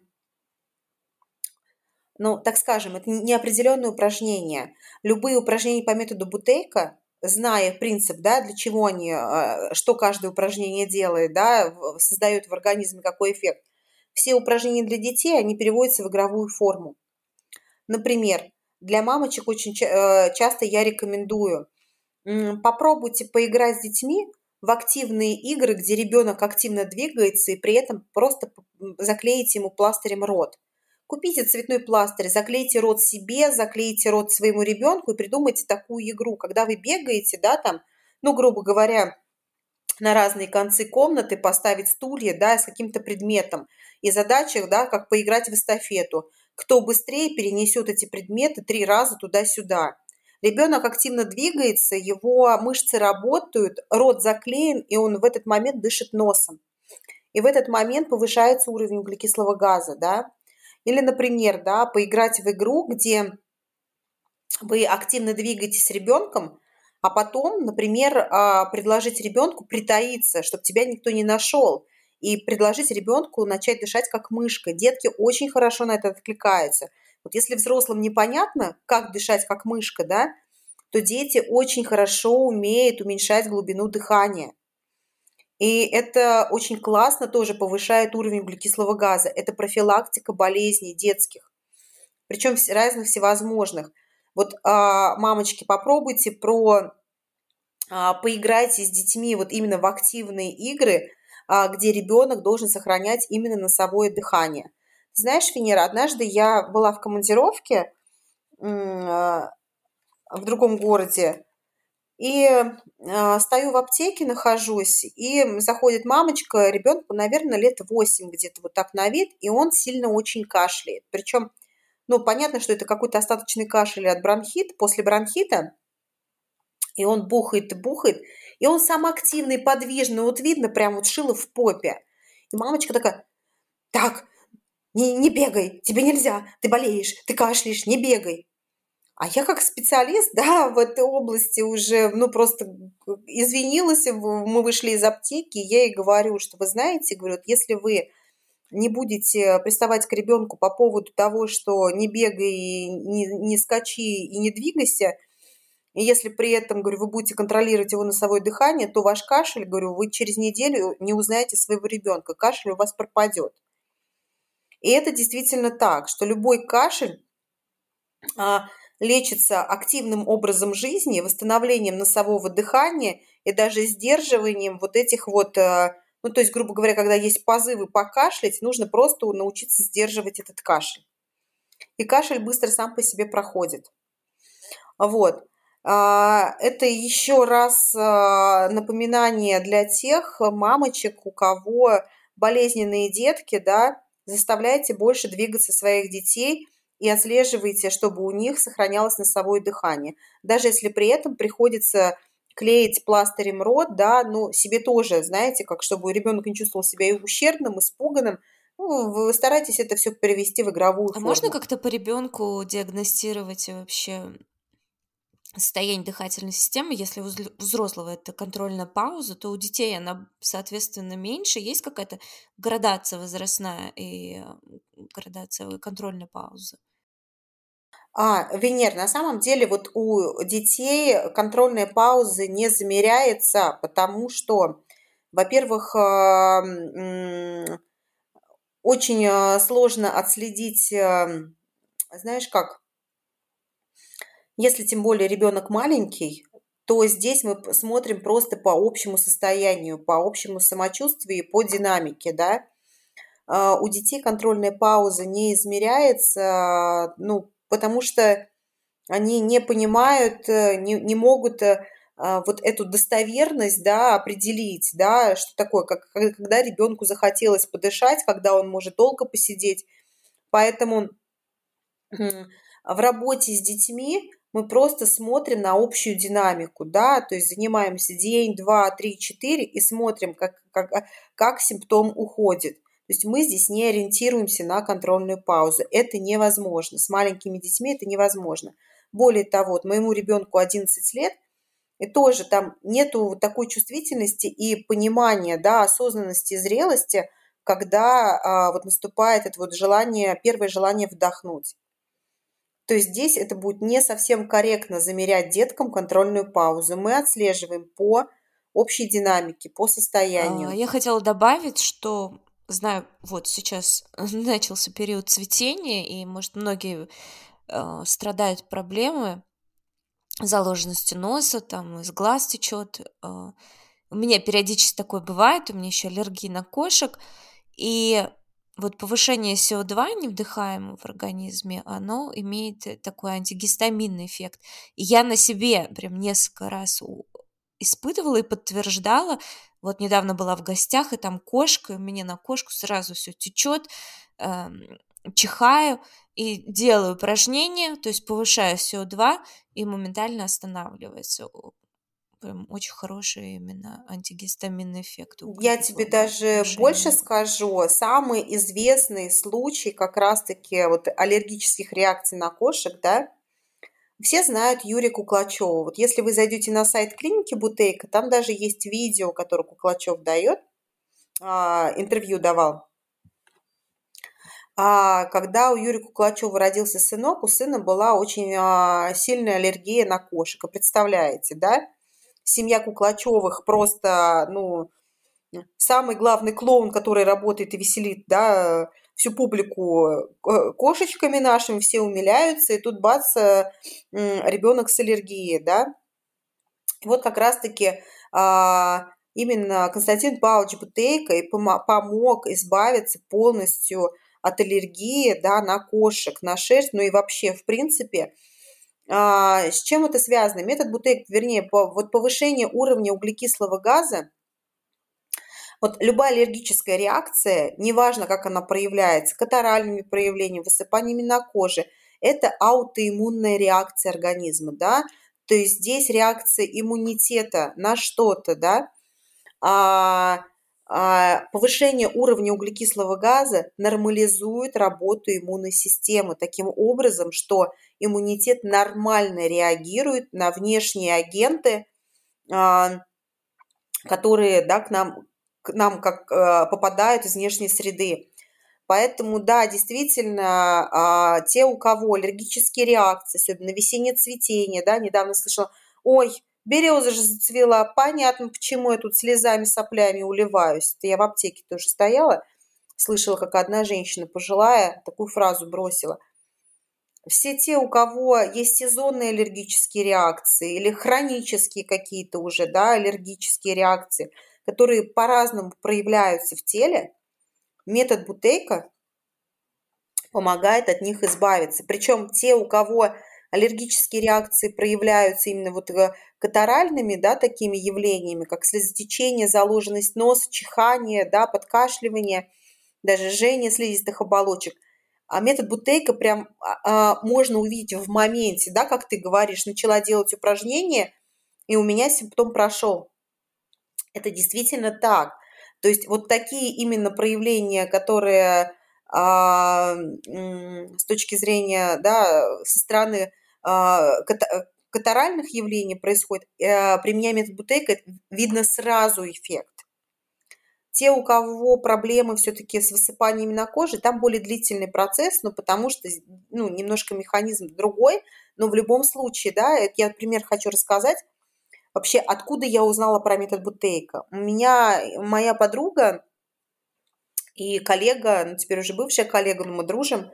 ну, так скажем, это не определенные упражнения. Любые упражнения по методу Бутейка, зная принцип, да, для чего они, а, что каждое упражнение делает, да, создает в организме какой эффект, все упражнения для детей, они переводятся в игровую форму. Например, для мамочек очень э, часто я рекомендую попробуйте поиграть с детьми в активные игры, где ребенок активно двигается и при этом просто заклеите ему пластырем рот. Купите цветной пластырь, заклейте рот себе, заклейте рот своему ребенку и придумайте такую игру, когда вы бегаете, да, там, ну, грубо говоря, на разные концы комнаты поставить стулья, да, с каким-то предметом. И задача, да, как поиграть в эстафету. Кто быстрее перенесет эти предметы три раза туда-сюда. Ребенок активно двигается, его мышцы работают, рот заклеен, и он в этот момент дышит носом. И в этот момент повышается уровень углекислого газа, да. Или, например, да, поиграть в игру, где вы активно двигаетесь с ребенком, а потом, например, а, предложить ребенку притаиться, чтобы тебя никто не нашел, и предложить ребенку начать дышать как мышка. Детки очень хорошо на это откликаются. Вот если взрослым непонятно, как дышать как мышка, да, то дети очень хорошо умеют уменьшать глубину дыхания. И это очень классно тоже повышает уровень углекислого газа. Это профилактика болезней детских, причем разных всевозможных. Вот, а, мамочки, попробуйте про а, поиграйте с детьми вот именно в активные игры, а, где ребенок должен сохранять именно носовое дыхание. Знаешь, Венера, однажды я была в командировке в другом городе, и э, стою в аптеке, нахожусь, и заходит мамочка, ребенку, наверное, лет 8 где-то вот так на вид, и он сильно очень кашляет. Причем ну, понятно, что это какой-то остаточный кашель от бронхита, после бронхита, и он бухает и бухает, и он сам активный, подвижный, вот видно, прям вот шило в попе. И мамочка такая, так, не, не бегай, тебе нельзя, ты болеешь, ты кашляешь, не бегай. А я как специалист, да, в этой области уже, ну, просто извинилась, мы вышли из аптеки, я ей говорю, что вы знаете, говорю, если вы не будете приставать к ребенку по поводу того, что не бегай, не, не скачи и не двигайся, и если при этом, говорю, вы будете контролировать его носовое дыхание, то ваш кашель, говорю, вы через неделю не узнаете своего ребенка, кашель у вас пропадет. И это действительно так, что любой кашель а, лечится активным образом жизни, восстановлением носового дыхания и даже сдерживанием вот этих вот а, ну, то есть, грубо говоря, когда есть позывы покашлять, нужно просто научиться сдерживать этот кашель. И кашель быстро сам по себе проходит. Вот. А, это еще раз а, напоминание для тех мамочек, у кого болезненные детки, да, заставляйте больше двигаться своих детей, и отслеживайте, чтобы у них сохранялось носовое дыхание. Даже если при этом приходится клеить пластырем рот, да, ну, себе тоже, знаете, как чтобы ребенок не чувствовал себя и ущербным, испуганным, ну, вы старайтесь это все перевести в игровую а форму. можно как-то по ребенку диагностировать вообще состояние дыхательной системы, если у взрослого это контрольная пауза, то у детей она, соответственно, меньше. Есть какая-то градация возрастная и градация контрольной паузы? А, Венер, на самом деле вот у детей контрольная паузы не замеряется, потому что, во-первых, а, очень а, сложно отследить, знаешь как, если тем более ребенок маленький, то здесь мы смотрим просто по общему состоянию, по общему самочувствию, по динамике, да. А, у детей контрольная пауза не измеряется, ну, потому что они не понимают, э, не, не могут э, а, вот эту достоверность, да, определить, да, что такое, как, когда ребенку захотелось подышать, когда он может долго посидеть. Поэтому в работе с детьми мы просто смотрим на общую динамику, да, то есть занимаемся день, два, три, четыре и смотрим, как, как, как симптом уходит. То есть мы здесь не ориентируемся на контрольную паузу. Это невозможно. С маленькими детьми это невозможно. Более того, вот моему ребенку 11 лет, и тоже там нету такой чувствительности и понимания, да, осознанности и зрелости, когда а, вот наступает это вот желание, первое желание вдохнуть. То здесь это будет не совсем корректно замерять деткам контрольную паузу. Мы отслеживаем по общей динамике, по состоянию. А, я хотела добавить, что знаю, вот сейчас начался период цветения, и, может, многие э, страдают проблемы заложенности носа, там из глаз течет. Э, у меня периодически такое бывает, у меня еще аллергия на кошек, и вот повышение СО2 невдыхаемого в организме, оно имеет э, такой антигистаминный эффект. Я на себе прям несколько раз испытывала и подтверждала. Вот недавно была в гостях, и там кошка, и мне на кошку сразу все течет, эм, чихаю и делаю упражнения, то есть повышаю СО2 и моментально останавливается прям очень хороший именно антигистаминный эффект. Я тебе даже больше скажу. Самый известный случай как раз-таки вот аллергических реакций на кошек, да, все знают Юрия Куклачева. Вот если вы зайдете на сайт клиники Бутейка, там даже есть видео, которое Куклачев дает, а, интервью давал. А когда у Юрия Куклачева родился сынок, у сына была очень а, сильная аллергия на кошек. представляете, да? Семья Куклачевых просто, ну, самый главный клоун, который работает и веселит, да, всю публику э, кошечками нашими, все умиляются, и тут бац, э, ребенок с аллергией, да. И вот как раз-таки а, именно Константин Павлович Бутейко и помог избавиться полностью от аллергии, да, на кошек, на шерсть, ну и вообще, в принципе, с чем это связано? Метод Бутейк, вернее, вот повышение уровня углекислого газа, вот любая аллергическая реакция, неважно, как она проявляется, катаральными проявлениями, высыпаниями на коже, это аутоиммунная реакция организма, да, то есть здесь реакция иммунитета на что-то, да, а, а, повышение уровня углекислого газа нормализует работу иммунной системы таким образом, что иммунитет нормально реагирует на внешние агенты, а, которые да, к, нам, к нам как а, попадают из внешней среды. Поэтому, да, действительно, те, у кого аллергические реакции, особенно весеннее цветение, да, недавно слышала, ой, Береза же зацвела. Понятно, почему я тут слезами, соплями уливаюсь. Это я в аптеке тоже стояла, слышала, как одна женщина пожилая такую фразу бросила. Все те, у кого есть сезонные аллергические реакции или хронические какие-то уже, да, аллергические реакции, которые по-разному проявляются в теле, метод Бутейка помогает от них избавиться. Причем те, у кого аллергические реакции проявляются именно вот э, катаральными, да, такими явлениями, как слезотечение, заложенность носа, чихание, да, подкашливание, даже жжение слизистых оболочек. а метод Бутейка прям а, а, можно увидеть в моменте, да, как ты говоришь, начала делать упражнения, и у меня симптом прошел. Это действительно так. То есть вот такие именно проявления, которые а, с точки зрения, да, со стороны катаральных явлений происходит, а, применяя метод Бутейка, видно сразу эффект. Те, у кого проблемы все-таки с высыпаниями на коже, там более длительный процесс, ну, потому что, ну, немножко механизм другой, но в любом случае, да, я пример хочу рассказать. Вообще, откуда я узнала про метод Бутейка? У меня моя подруга и коллега, ну, теперь уже бывшая коллега, но мы дружим,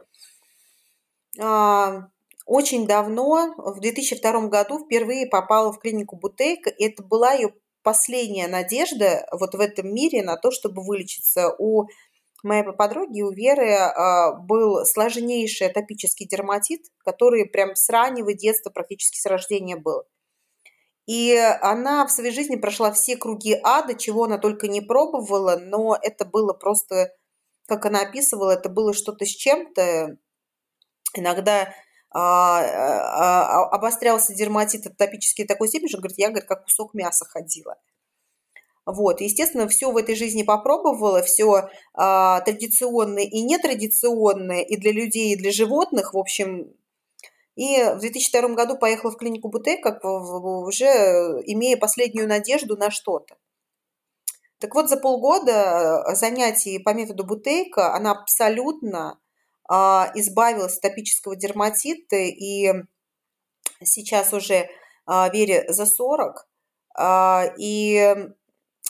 а, очень давно, в 2002 году, впервые попала в клинику Бутейка, и это была ее последняя надежда вот в этом мире на то, чтобы вылечиться. У моей подруги, у Веры а, был сложнейший атопический дерматит, который прям с раннего детства, практически с рождения был. И она в своей жизни прошла все круги ада, чего она только не пробовала, но это было просто, как она описывала, это было что-то с чем-то. Иногда а, а, обострялся дерматит атопический такой степени, что, говорит, я, говорит, как кусок мяса ходила. Вот, естественно, все в этой жизни попробовала, все а, традиционное и нетрадиционное и для людей, и для животных, в общем. И в 2002 году поехала в клинику Бутек, как уже имея последнюю надежду на что-то. Так вот, за полгода занятий по методу Бутейка она абсолютно а, избавилась от топического дерматита, и сейчас уже а, Вере за 40. А, и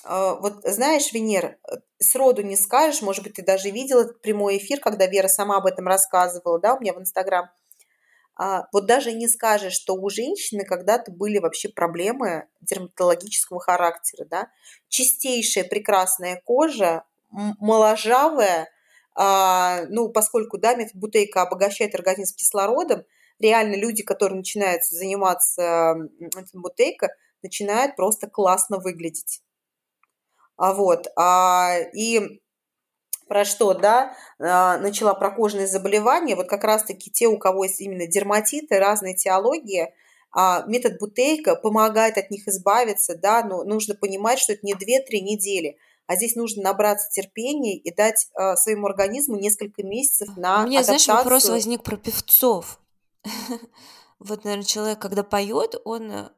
вот знаешь, Венер, сроду не скажешь, может быть, ты даже видел этот прямой эфир, когда Вера сама об этом рассказывала, да, у меня в Инстаграм. Вот даже не скажешь, что у женщины когда-то были вообще проблемы дерматологического характера, да. Чистейшая прекрасная кожа, моложавая, а, ну, поскольку, да, метод Бутейка обогащает организм кислородом, реально люди, которые начинают заниматься методом Бутейка, начинают просто классно выглядеть. А вот, а, и про что, да, а, начала про кожные заболевания, вот как раз-таки те, у кого есть именно дерматиты, разные теологии, а, метод Бутейка помогает от них избавиться, да, но нужно понимать, что это не 2-3 недели – а здесь нужно набраться терпения и дать э, своему организму несколько месяцев на У меня, адаптацию. знаешь, вопрос возник про певцов. Вот, наверное, человек, когда поет, он, э,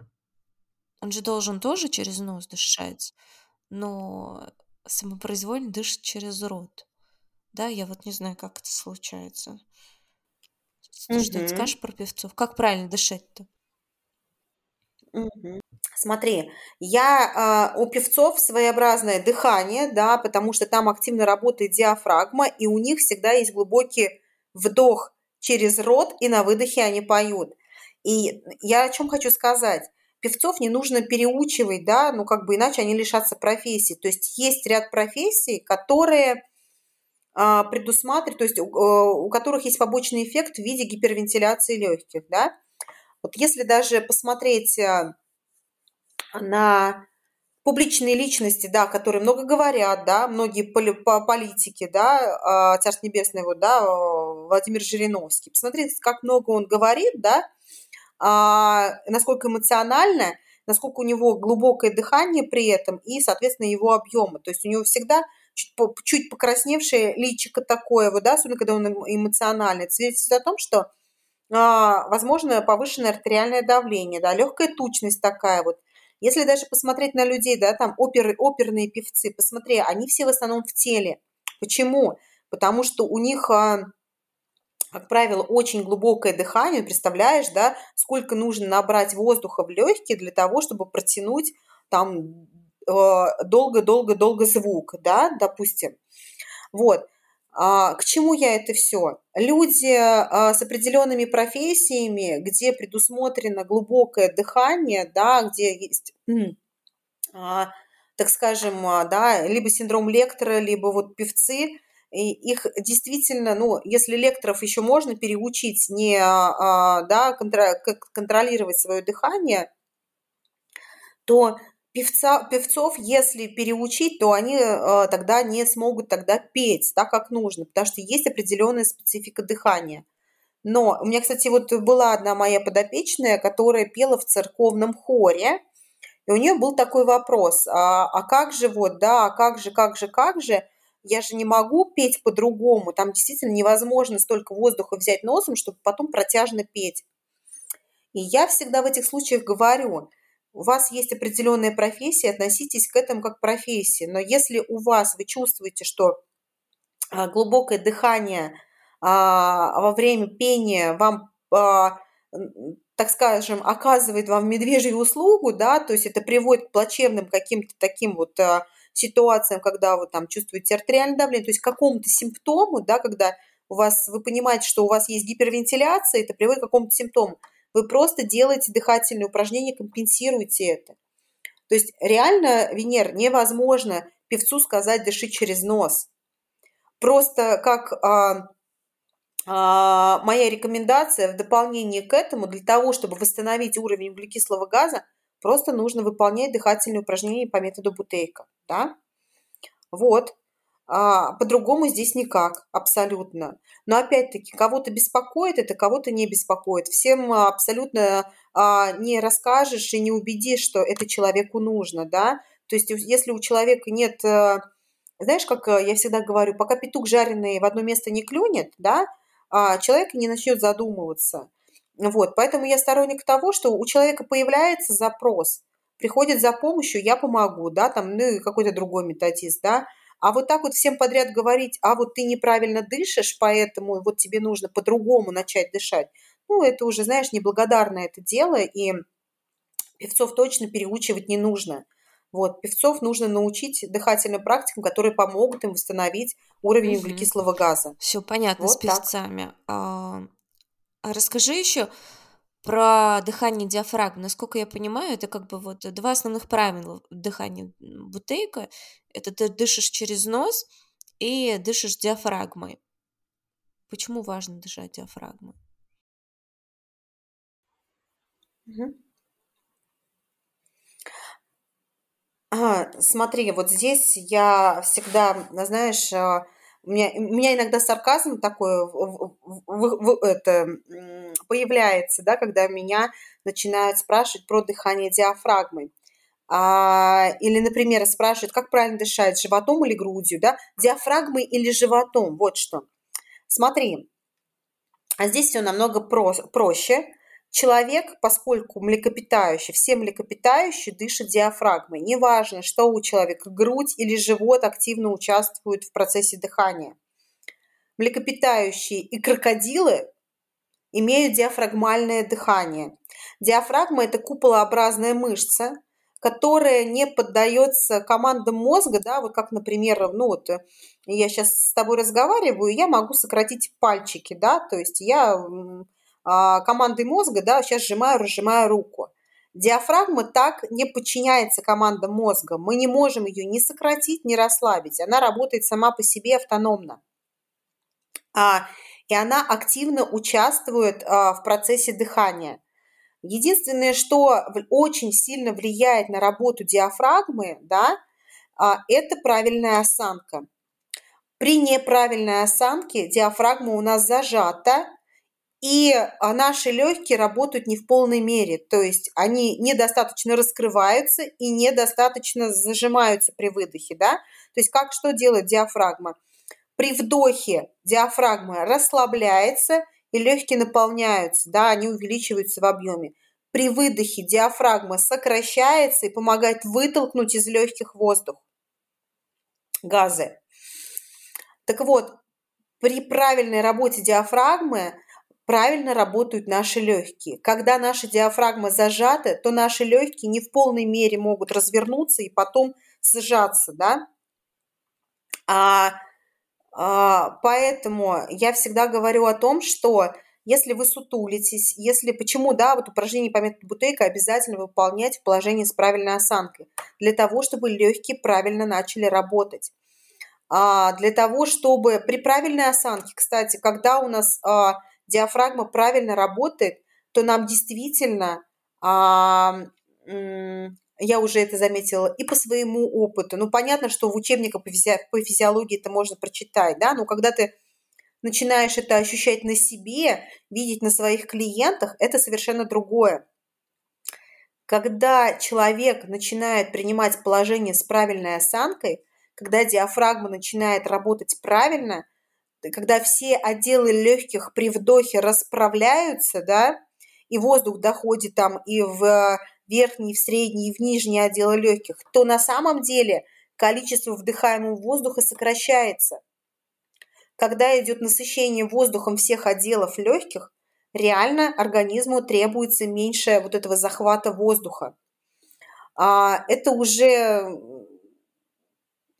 он же должен тоже через нос дышать, но самопроизвольно дышит через рот. Да, я вот не знаю, как это случается. Ты что-то скажешь про певцов? Как правильно дышать-то? Угу. Смотри, я э, у певцов своеобразное дыхание, да, потому что там активно работает диафрагма, и у них всегда есть глубокий вдох через рот, и на выдохе они поют. И я о чем хочу сказать. Певцов не нужно переучивать, да, ну как бы иначе они лишатся профессии. То есть есть ряд профессий, которые э, предусматривают, то есть э, у которых есть побочный эффект в виде гипервентиляции легких, да. Вот если даже посмотреть э, на публичные личности, да, которые много говорят, да, многие политики, да, а, Царство Небесное, вот, да, Владимир Жириновский. Посмотрите, как много он говорит, да, а, насколько эмоционально, насколько у него глубокое дыхание при этом и, соответственно, его объемы. То есть у него всегда чуть, чуть покрасневшее личико такое, вот, да, особенно когда он эмоциональный. Свидетельствует о том, что а, возможно повышенное артериальное давление, да, легкая тучность такая вот, если даже посмотреть на людей, да, там оперы, оперные певцы, посмотри, они все в основном в теле. Почему? Потому что у них, а, как правило, очень глубокое дыхание, представляешь, да, сколько нужно набрать воздуха в легкие для того, чтобы протянуть там а, долго-долго-долго звук, да, допустим. Вот. А, к чему я это все? Люди а, с определенными профессиями, где предусмотрено глубокое дыхание, да, где есть, а, так скажем, да, либо синдром лектора, либо вот певцы, и их действительно, ну, если лекторов еще можно переучить не, да, контролировать свое дыхание, то певца, певцов, если переучить, то они э, тогда не смогут тогда петь так, как нужно, потому что есть определенная специфика дыхания. Но у меня, кстати, вот была одна моя подопечная, которая пела в церковном хоре, и у нее был такой вопрос, а, а как же вот, да, а как же, как же, как же, я же не могу петь по-другому, там действительно невозможно столько воздуха взять носом, чтобы потом протяжно петь. И я всегда в этих случаях говорю, у вас есть определенная профессия, относитесь к этому как к профессии. Но если у вас вы чувствуете, что а, глубокое дыхание а, во время пения вам, а, так скажем, оказывает вам медвежью услугу, да, то есть это приводит к плачевным каким-то таким вот ситуациям, когда вы там чувствуете артериальное давление, то есть к какому-то симптому, да, когда у вас, вы понимаете, что у вас есть гипервентиляция, это приводит к какому-то симптому. Вы просто делаете дыхательные упражнения, компенсируете это. То есть реально, Венер, невозможно певцу сказать «дыши через нос». Просто как а, а, моя рекомендация в дополнение к этому, для того, чтобы восстановить уровень углекислого газа, просто нужно выполнять дыхательные упражнения по методу Бутейка. Да? Вот. А, по-другому здесь никак, абсолютно. Но опять-таки, кого-то беспокоит это, кого-то не беспокоит. Всем абсолютно а, не расскажешь и не убедишь, что это человеку нужно, да. То есть, если у человека нет, э, знаешь, как э, я всегда говорю, пока петух жареный в одно место не клюнет, да, а человек не начнет задумываться. Вот, поэтому я сторонник того, что у человека появляется запрос, приходит за помощью, я помогу, да, там, ну и какой-то другой методист, да, а вот так вот всем подряд говорить, а вот ты неправильно дышишь, поэтому вот тебе нужно по-другому начать дышать, ну, это уже, знаешь, неблагодарное это дело, и певцов точно переучивать не нужно. Вот, певцов нужно научить дыхательным практикам, которые помогут им восстановить уровень угу. углекислого газа. Все понятно вот с певцами. А, а расскажи еще, про дыхание диафрагмы, насколько я понимаю, это как бы вот два основных правила дыхания бутейка. Это ты дышишь через нос и дышишь диафрагмой. Почему важно дышать диафрагмой? Угу. А, смотри, вот здесь я всегда, знаешь, а, у меня, у меня иногда сарказм такой в, в, в, это, появляется, да, когда меня начинают спрашивать про дыхание диафрагмой. А, или, например, спрашивают, как правильно дышать, животом или грудью, да, диафрагмой или животом, вот что. Смотри, а здесь все намного про, проще. Человек, поскольку млекопитающий, все млекопитающие дышат диафрагмой. Неважно, что у человека, грудь или живот активно участвуют в процессе дыхания. Млекопитающие и крокодилы имеют диафрагмальное дыхание. Диафрагма – это куполообразная мышца, которая не поддается командам мозга, да, вот как, например, ну вот я сейчас с тобой разговариваю, я могу сократить пальчики, да, то есть я а, командой мозга, да, сейчас сжимаю, разжимаю руку. Диафрагма так не подчиняется командам мозга. Мы не можем ее ни сократить, ни расслабить. Она работает сама по себе автономно. А, и она активно участвует а, в процессе дыхания. Единственное, что очень сильно влияет на работу диафрагмы, да, а, это правильная осанка. При неправильной осанке диафрагма у нас зажата, и а, наши легкие работают не в полной мере, то есть они недостаточно раскрываются и недостаточно зажимаются при выдохе, да? То есть как что делает диафрагма? При вдохе диафрагма расслабляется и легкие наполняются, да, они увеличиваются в объеме. При выдохе диафрагма сокращается и помогает вытолкнуть из легких воздух, газы. Так вот, при правильной работе диафрагмы правильно работают наши легкие. Когда наша диафрагма зажата, то наши легкие не в полной мере могут развернуться и потом сжаться, да. А, поэтому я всегда говорю о том, что если вы сутулитесь, если почему, да, вот упражнение по методу Бутейка обязательно выполнять в положении с правильной осанкой, для того, чтобы легкие правильно начали работать. А, для того, чтобы при правильной осанке, кстати, когда у нас а, диафрагма правильно работает, то нам действительно а, я уже это заметила, и по своему опыту. Ну, понятно, что в учебниках по, физи- по физиологии это можно прочитать, да, но когда ты начинаешь это ощущать на себе, видеть на своих клиентах, это совершенно другое. Когда человек начинает принимать положение с правильной осанкой, когда диафрагма начинает работать правильно, когда все отделы легких при вдохе расправляются, да, и воздух доходит там и в верхний, в средний и в нижний отделы легких, то на самом деле количество вдыхаемого воздуха сокращается. Когда идет насыщение воздухом всех отделов легких, реально организму требуется меньше вот этого захвата воздуха. А это уже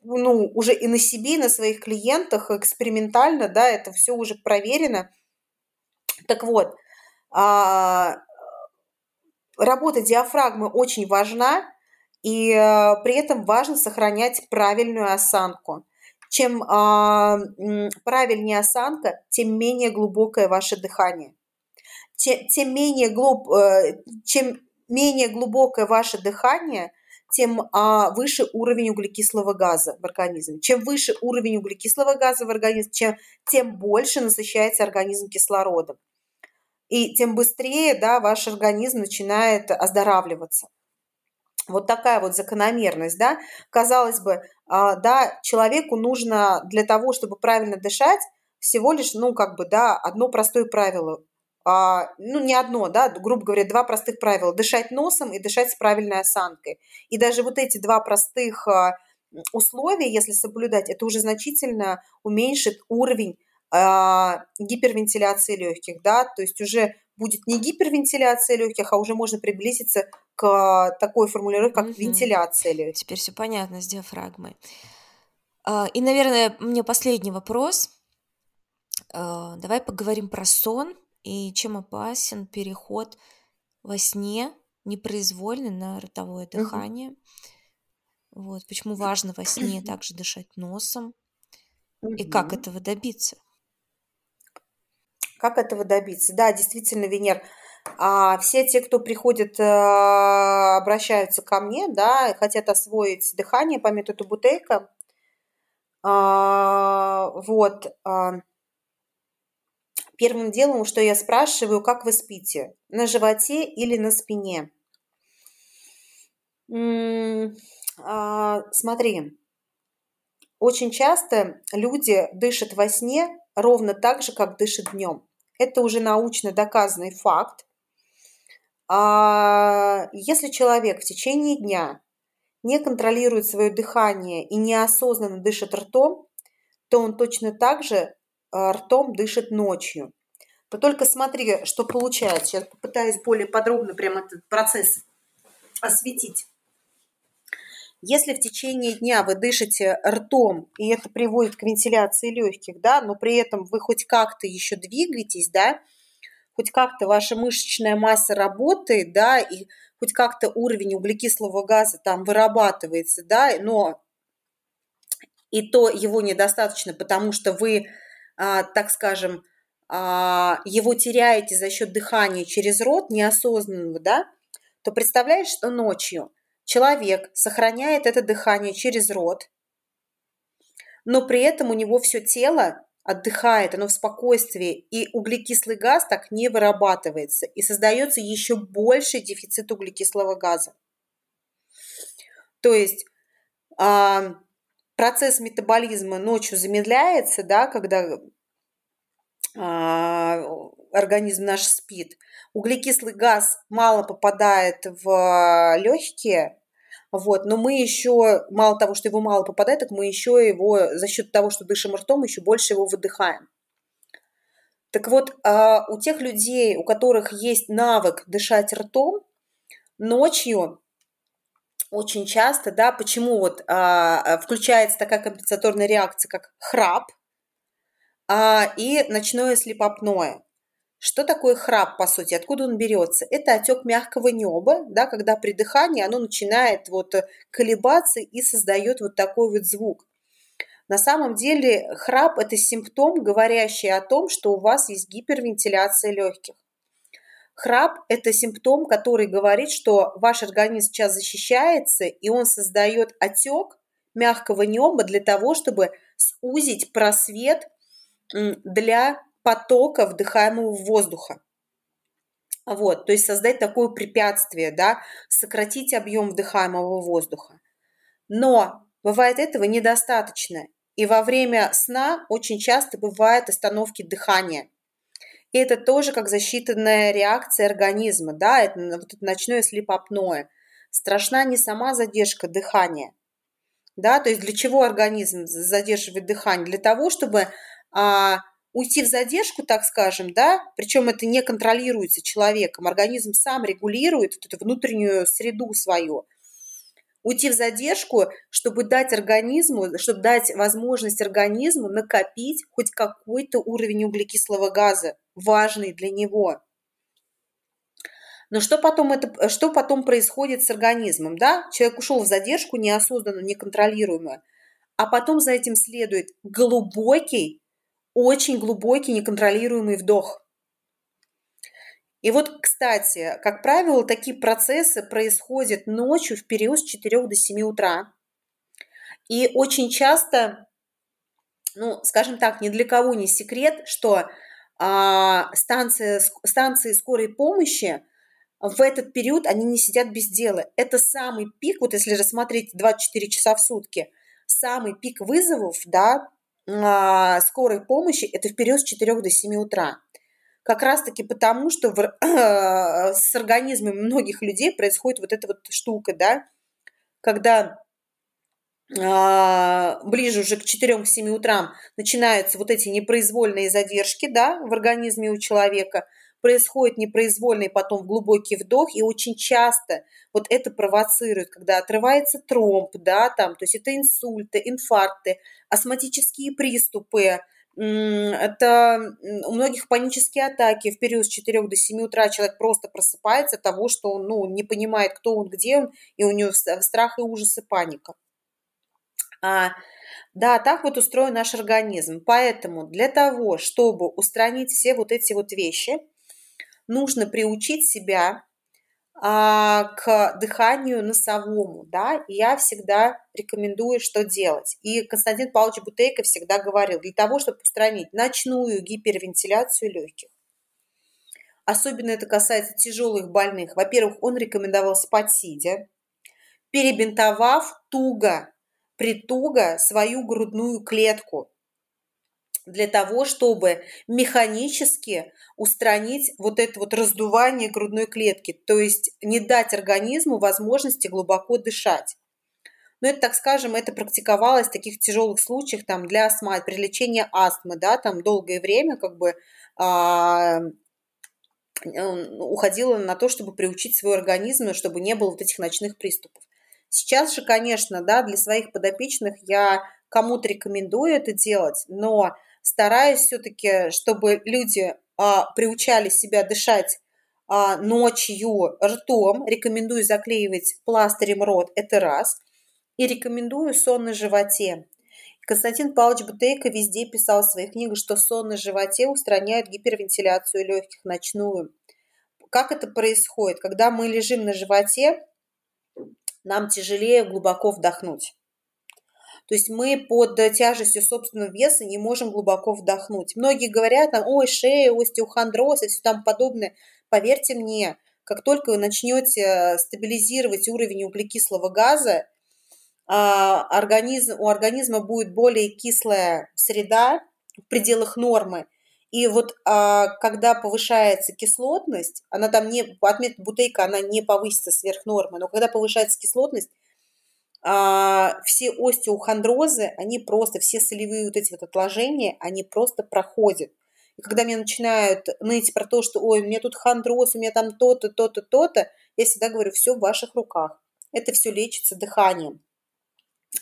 ну, уже и на себе, и на своих клиентах экспериментально, да, это все уже проверено. Так вот, а, работа диафрагмы очень важна, и э, при этом важно сохранять правильную осанку. Чем а, правильнее осанка, тем менее глубокое ваше дыхание. Тем, менее глуб, э, чем менее глубокое ваше дыхание, тем а, выше уровень углекислого газа в организме. Чем выше уровень углекислого газа в организме, чем, тем больше насыщается организм кислородом. И тем быстрее да, ваш организм начинает оздоравливаться. Вот такая вот закономерность, да. Казалось бы, а, да, человеку нужно для того, чтобы правильно дышать, всего лишь, ну, как бы, да, одно простое правило. А, ну, не одно, да, грубо говоря, два простых правила. Дышать носом и дышать с правильной осанкой. И даже вот эти два простых а, условия, если соблюдать, это уже значительно уменьшит уровень гипервентиляции легких, да, то есть уже будет не гипервентиляция легких, а уже можно приблизиться к такой формулировке, как угу. вентиляция легких. Теперь все понятно с диафрагмой. А, и, наверное, мне последний вопрос. А, давай поговорим про сон и чем опасен переход во сне непроизвольно на ротовое дыхание. Угу. Вот почему важно во сне также дышать носом и как этого добиться. Как этого добиться? Да, действительно, Венер, а все те, кто приходят, э, обращаются ко мне, да, хотят освоить дыхание по методу Бутейка, а, вот, а, первым делом, что я спрашиваю, как вы спите, на животе или на спине? А, смотри, очень часто люди дышат во сне ровно так же, как дышат днем. Это уже научно доказанный факт. А если человек в течение дня не контролирует свое дыхание и неосознанно дышит ртом, то он точно так же а, ртом дышит ночью. Но только смотри, что получается. Сейчас попытаюсь более подробно прямо этот процесс осветить. Если в течение дня вы дышите ртом, и это приводит к вентиляции легких, да, но при этом вы хоть как-то еще двигаетесь, да, хоть как-то ваша мышечная масса работает, да, и хоть как-то уровень углекислого газа там вырабатывается, да, но и то его недостаточно, потому что вы, а, так скажем, а, его теряете за счет дыхания через рот неосознанного, да, то представляешь, что ночью Человек сохраняет это дыхание через рот, но при этом у него все тело отдыхает, оно в спокойствии, и углекислый газ так не вырабатывается, и создается еще больший дефицит углекислого газа. То есть э, процесс метаболизма ночью замедляется, да, когда э, организм наш спит, углекислый газ мало попадает в легкие, вот, но мы еще, мало того, что его мало попадает, так мы еще его, за счет того, что дышим ртом, еще больше его выдыхаем. Так вот, а, у тех людей, у которых есть навык дышать ртом, ночью очень часто, да, почему вот а, включается такая компенсаторная реакция, как храп а, и ночное слепопное. Что такое храп, по сути? Откуда он берется? Это отек мягкого неба, да, когда при дыхании оно начинает вот колебаться и создает вот такой вот звук. На самом деле храп – это симптом, говорящий о том, что у вас есть гипервентиляция легких. Храп – это симптом, который говорит, что ваш организм сейчас защищается, и он создает отек мягкого неба для того, чтобы сузить просвет для потока вдыхаемого воздуха. Вот, то есть создать такое препятствие, да, сократить объем вдыхаемого воздуха. Но бывает этого недостаточно. И во время сна очень часто бывают остановки дыхания. И это тоже как защитная реакция организма, да, это вот это ночное слепопное. Страшна не сама задержка дыхания, да, то есть для чего организм задерживает дыхание? Для того, чтобы а, уйти в задержку, так скажем, да, причем это не контролируется человеком, организм сам регулирует вот эту внутреннюю среду свою. Уйти в задержку, чтобы дать организму, чтобы дать возможность организму накопить хоть какой-то уровень углекислого газа, важный для него. Но что потом, это, что потом происходит с организмом? Да? Человек ушел в задержку неосознанно, неконтролируемую, а потом за этим следует глубокий очень глубокий, неконтролируемый вдох. И вот, кстати, как правило, такие процессы происходят ночью в период с 4 до 7 утра. И очень часто, ну, скажем так, ни для кого не секрет, что а, станции, станции скорой помощи в этот период они не сидят без дела. Это самый пик, вот если рассмотреть 24 часа в сутки, самый пик вызовов, да, скорой помощи это в период с 4 до 7 утра. Как раз-таки потому, что в, с организмами многих людей происходит вот эта вот штука, да, когда а, ближе уже к 4-7 утрам начинаются вот эти непроизвольные задержки, да, в организме у человека – происходит непроизвольный потом глубокий вдох, и очень часто вот это провоцирует, когда отрывается тромб, да, там, то есть это инсульты, инфаркты, астматические приступы, это у многих панические атаки. В период с 4 до 7 утра человек просто просыпается от того, что он ну, не понимает, кто он, где он, и у него страх и ужас и паника. А, да, так вот устроен наш организм. Поэтому для того, чтобы устранить все вот эти вот вещи, нужно приучить себя а, к дыханию носовому, да, и я всегда рекомендую, что делать. И Константин Павлович Бутейко всегда говорил, для того, чтобы устранить ночную гипервентиляцию легких, особенно это касается тяжелых больных, во-первых, он рекомендовал спать сидя, перебинтовав туго, притуго свою грудную клетку, для того, чтобы механически устранить вот это вот раздувание грудной клетки, то есть не дать организму возможности глубоко дышать. Но это, так скажем, это практиковалось в таких тяжелых случаях там, для астмы, при лечении астмы, да, там долгое время как бы а, уходило на то, чтобы приучить свой организм, чтобы не было вот этих ночных приступов. Сейчас же, конечно, да, для своих подопечных я кому-то рекомендую это делать, но стараюсь все-таки, чтобы люди а, приучали себя дышать а, ночью ртом. Рекомендую заклеивать пластырем рот, это раз. И рекомендую сон на животе. Константин Павлович Бутейко везде писал в своих книгах, что сон на животе устраняет гипервентиляцию легких ночную. Как это происходит? Когда мы лежим на животе, нам тяжелее глубоко вдохнуть. То есть мы под тяжестью собственного веса не можем глубоко вдохнуть. Многие говорят, там, ой, шея, остеохондроз и все там подобное. Поверьте мне, как только вы начнете стабилизировать уровень углекислого газа, а, организм, у организма будет более кислая среда в пределах нормы. И вот а, когда повышается кислотность, она там не, отметка бутейка, она не повысится сверх нормы, но когда повышается кислотность, а, все остеохондрозы, они просто, все солевые вот эти вот отложения, они просто проходят. И когда мне начинают ныть про то, что, ой, у меня тут хондроз, у меня там то-то, то-то, то-то, я всегда говорю, все в ваших руках. Это все лечится дыханием.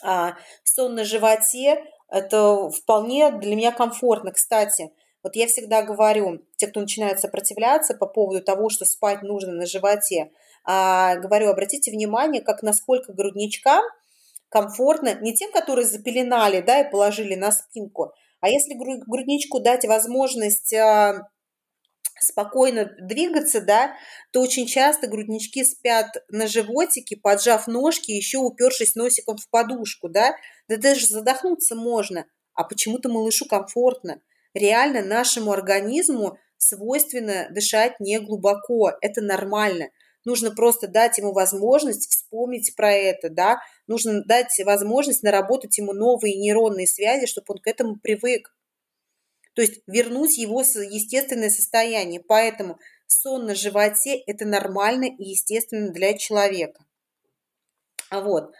А сон на животе – это вполне для меня комфортно. Кстати, вот я всегда говорю, те, кто начинает сопротивляться по поводу того, что спать нужно на животе, а, говорю, обратите внимание, как насколько грудничкам комфортно, не тем, которые запеленали, да, и положили на спинку, а если грудничку дать возможность а, спокойно двигаться, да, то очень часто груднички спят на животике, поджав ножки, еще упершись носиком в подушку, да, да даже задохнуться можно, а почему-то малышу комфортно. Реально нашему организму свойственно дышать не глубоко, это нормально. Нужно просто дать ему возможность вспомнить про это, да, нужно дать возможность наработать ему новые нейронные связи, чтобы он к этому привык. То есть вернуть его естественное состояние. Поэтому сон на животе – это нормально и естественно для человека. Вот.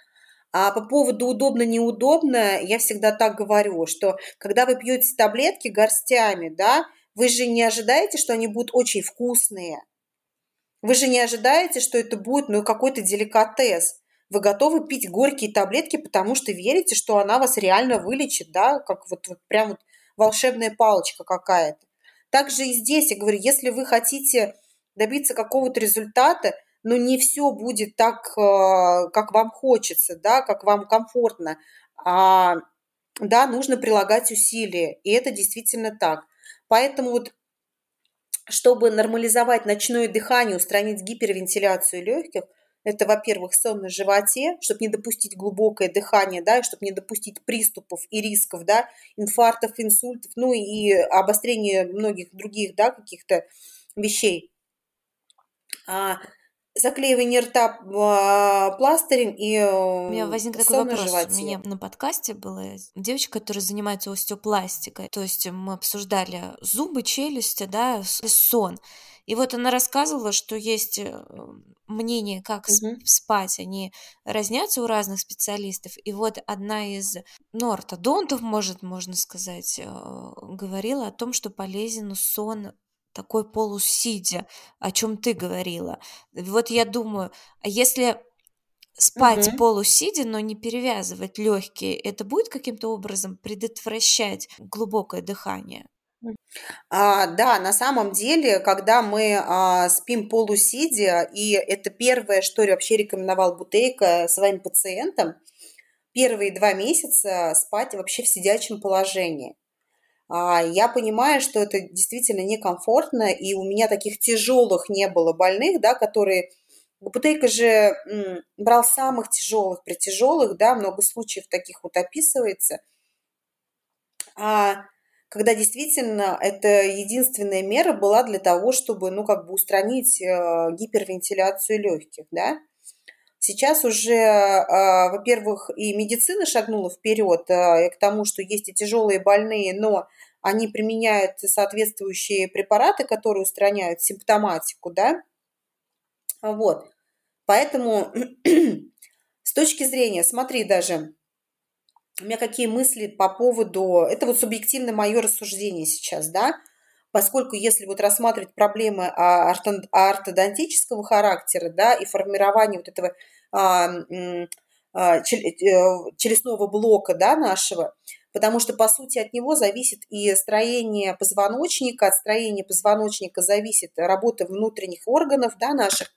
А по поводу удобно-неудобно, я всегда так говорю, что когда вы пьете таблетки горстями, да, вы же не ожидаете, что они будут очень вкусные. Вы же не ожидаете, что это будет ну, какой-то деликатес. Вы готовы пить горькие таблетки, потому что верите, что она вас реально вылечит, да, как вот, вот прям вот волшебная палочка какая-то. Также и здесь, я говорю, если вы хотите добиться какого-то результата, но не все будет так, э, как вам хочется, да, как вам комфортно, а, да, нужно прилагать усилия, и это действительно так. Поэтому вот чтобы нормализовать ночное дыхание, устранить гипервентиляцию легких – это, во-первых, сон на животе, чтобы не допустить глубокое дыхание, да, чтобы не допустить приступов и рисков, да, инфарктов, инсультов, ну и обострения многих других, да, каких-то вещей. А, заклеивание рта а, пластырем и У меня возник такой вопрос. На У меня на подкасте была девочка, которая занимается остеопластикой. То есть мы обсуждали зубы, челюсти, да, сон. И вот она рассказывала, что есть э, мнения, как угу. спать, они разнятся у разных специалистов. И вот одна из, ну, ортодонтов, может, можно сказать, э, говорила о том, что полезен сон такой полусидя, о чем ты говорила. Вот я думаю, а если спать угу. полусидя, но не перевязывать легкие, это будет каким-то образом предотвращать глубокое дыхание? А, да, на самом деле, когда мы а, спим полусидя, и это первое, что вообще рекомендовал Бутейко своим пациентам, первые два месяца спать вообще в сидячем положении. А, я понимаю, что это действительно некомфортно, и у меня таких тяжелых не было больных, да, которые... Бутейко же брал самых тяжелых при тяжелых, да, много случаев таких вот описывается. А, когда действительно это единственная мера была для того, чтобы, ну, как бы устранить э, гипервентиляцию легких, да. Сейчас уже, э, во-первых, и медицина шагнула вперед э, к тому, что есть и тяжелые больные, но они применяют соответствующие препараты, которые устраняют симптоматику, да. Вот. Поэтому с точки зрения, смотри, даже у меня какие мысли по поводу... Это вот субъективно мое рассуждение сейчас, да, поскольку если вот рассматривать проблемы ортодонтического характера, да, и формирование вот этого а, а, челюстного блока, да, нашего, потому что, по сути, от него зависит и строение позвоночника, от строения позвоночника зависит работа внутренних органов, да, наших.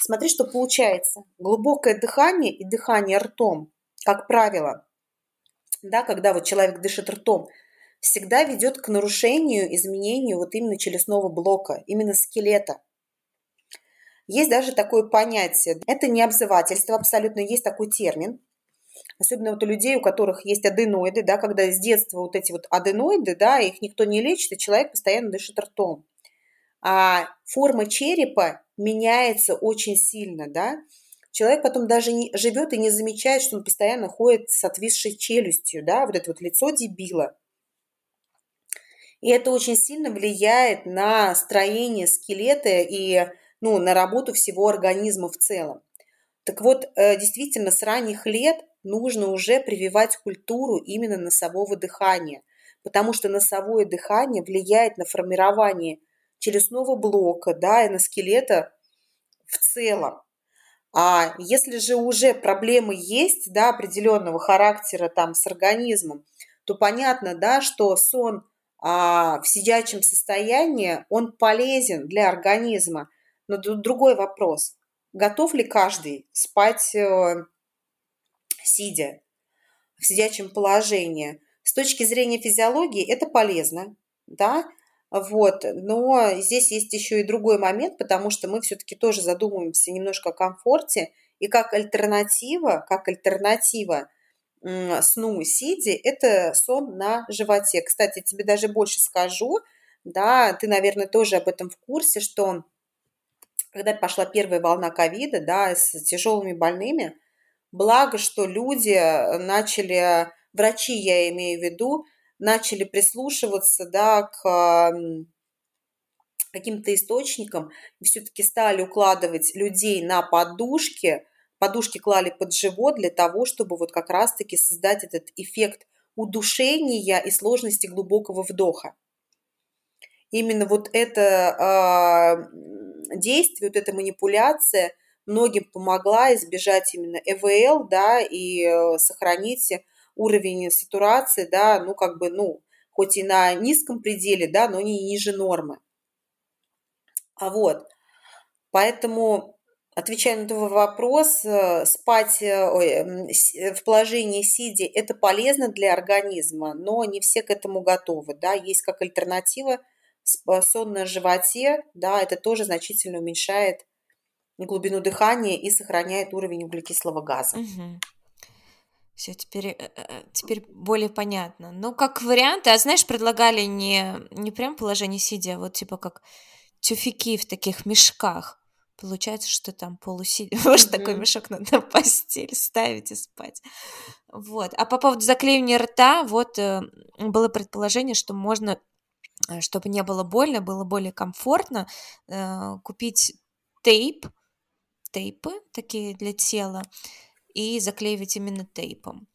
Смотри, что получается. Глубокое дыхание и дыхание ртом, как правило, да, когда вот человек дышит ртом, всегда ведет к нарушению, изменению вот именно челюстного блока, именно скелета. Есть даже такое понятие, это не обзывательство абсолютно, есть такой термин, особенно вот у людей, у которых есть аденоиды, да, когда с детства вот эти вот аденоиды, да, их никто не лечит, и человек постоянно дышит ртом. А форма черепа меняется очень сильно, да, человек потом даже не живет и не замечает, что он постоянно ходит с отвисшей челюстью, да, вот это вот лицо дебила. И это очень сильно влияет на строение скелета и ну, на работу всего организма в целом. Так вот, э, действительно, с ранних лет нужно уже прививать культуру именно носового дыхания, потому что носовое дыхание влияет на формирование челюстного блока, да, и на скелета в целом. А если же уже проблемы есть, да, определенного характера там с организмом, то понятно, да, что сон а, в сидячем состоянии, он полезен для организма. Но тут другой вопрос. Готов ли каждый спать э, сидя, в сидячем положении? С точки зрения физиологии это полезно, да, Вот, но здесь есть еще и другой момент, потому что мы все-таки тоже задумываемся немножко о комфорте, и как альтернатива, как альтернатива сну сиди, это сон на животе. Кстати, тебе даже больше скажу, да, ты, наверное, тоже об этом в курсе, что когда пошла первая волна ковида, да, с тяжелыми больными, благо, что люди начали, врачи, я имею в виду, начали прислушиваться, да, к каким-то источникам, все-таки стали укладывать людей на подушки, подушки клали под живот для того, чтобы вот как раз-таки создать этот эффект удушения и сложности глубокого вдоха. Именно вот это э, действие, вот эта манипуляция многим помогла избежать именно ЭВЛ, да, и э, сохранить уровень сатурации, да, ну, как бы, ну, хоть и на низком пределе, да, но не ниже нормы. А вот, поэтому Отвечая на твой вопрос, э, спать э, ой, в положении сидя – это полезно для организма, но не все к этому готовы. Да? Есть как альтернатива сон на животе, да, это тоже значительно уменьшает глубину дыхания и сохраняет уровень углекислого газа. Угу. Все, теперь, теперь более понятно. Ну, как варианты, а знаешь, предлагали не, не прям положение сидя, а вот типа как тюфяки в таких мешках Получается, что там полусидя, может, mm-hmm. такой мешок надо на постель ставить и спать. Вот. А по поводу заклеивания рта, вот э, было предположение, что можно, э, чтобы не было больно, было более комфортно, э, купить тейп, тейпы такие для тела, и заклеивать именно тейпом.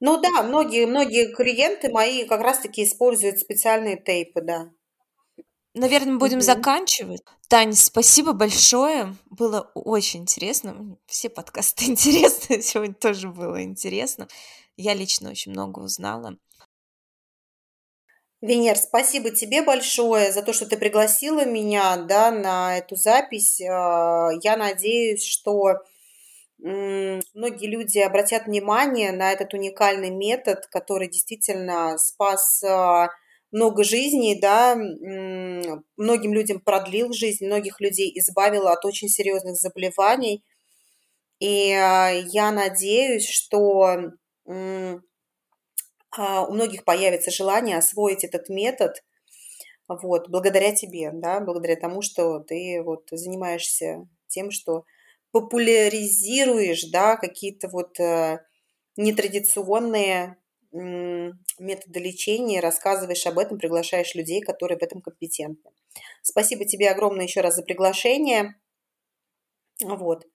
Ну да, многие, многие клиенты мои как раз-таки используют специальные тейпы, да. Наверное, будем угу. заканчивать. Таня, спасибо большое. Было очень интересно. Все подкасты интересны. Сегодня тоже было интересно. Я лично очень много узнала. Венер, спасибо тебе большое за то, что ты пригласила меня да, на эту запись. А, я надеюсь, что многие люди обратят внимание на этот уникальный метод, который действительно спас а, много жизней, да, многим людям продлил жизнь, многих людей избавил от очень серьезных заболеваний. И а, я надеюсь, что у многих появится желание освоить этот метод, вот, благодаря тебе, да, благодаря тому, что ты вот занимаешься тем, что популяризируешь, да, какие-то вот э, нетрадиционные методы лечения, рассказываешь об этом, приглашаешь людей, которые в этом компетентны. Спасибо тебе огромное еще раз за приглашение. Вот.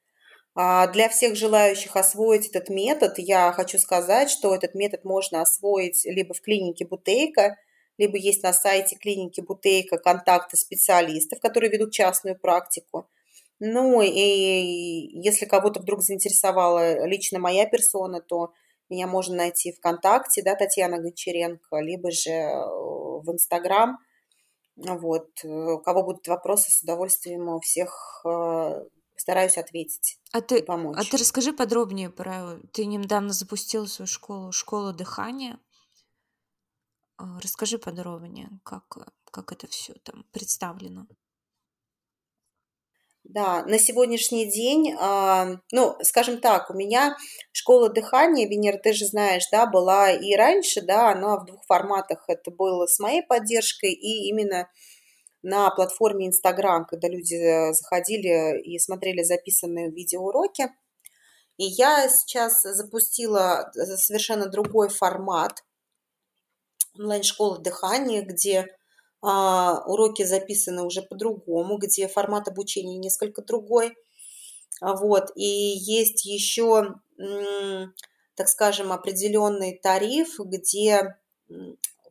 А для всех желающих освоить этот метод, я хочу сказать, что этот метод можно освоить либо в клинике Бутейка, либо есть на сайте клиники Бутейка контакты специалистов, которые ведут частную практику. Ну и если кого-то вдруг заинтересовала лично моя персона, то меня можно найти ВКонтакте, да, Татьяна Гончаренко, либо же э, в Инстаграм. Вот. Э, у кого будут вопросы, с удовольствием у всех э, стараюсь ответить а ты, помочь. А ты расскажи подробнее про... Ты недавно запустила свою школу, школу дыхания. Расскажи подробнее, как, как это все там представлено. Да, на сегодняшний день, а, ну, скажем так, у меня школа дыхания, Венера, ты же знаешь, да, была и раньше, да, она в двух форматах. Это было с моей поддержкой и именно на платформе Инстаграм, когда люди э, заходили и смотрели записанные видеоуроки. И я сейчас запустила э, совершенно другой формат онлайн-школы дыхания, где а, уроки записаны уже по-другому, где формат обучения несколько другой. Вот. И есть еще, так скажем, определенный тариф, где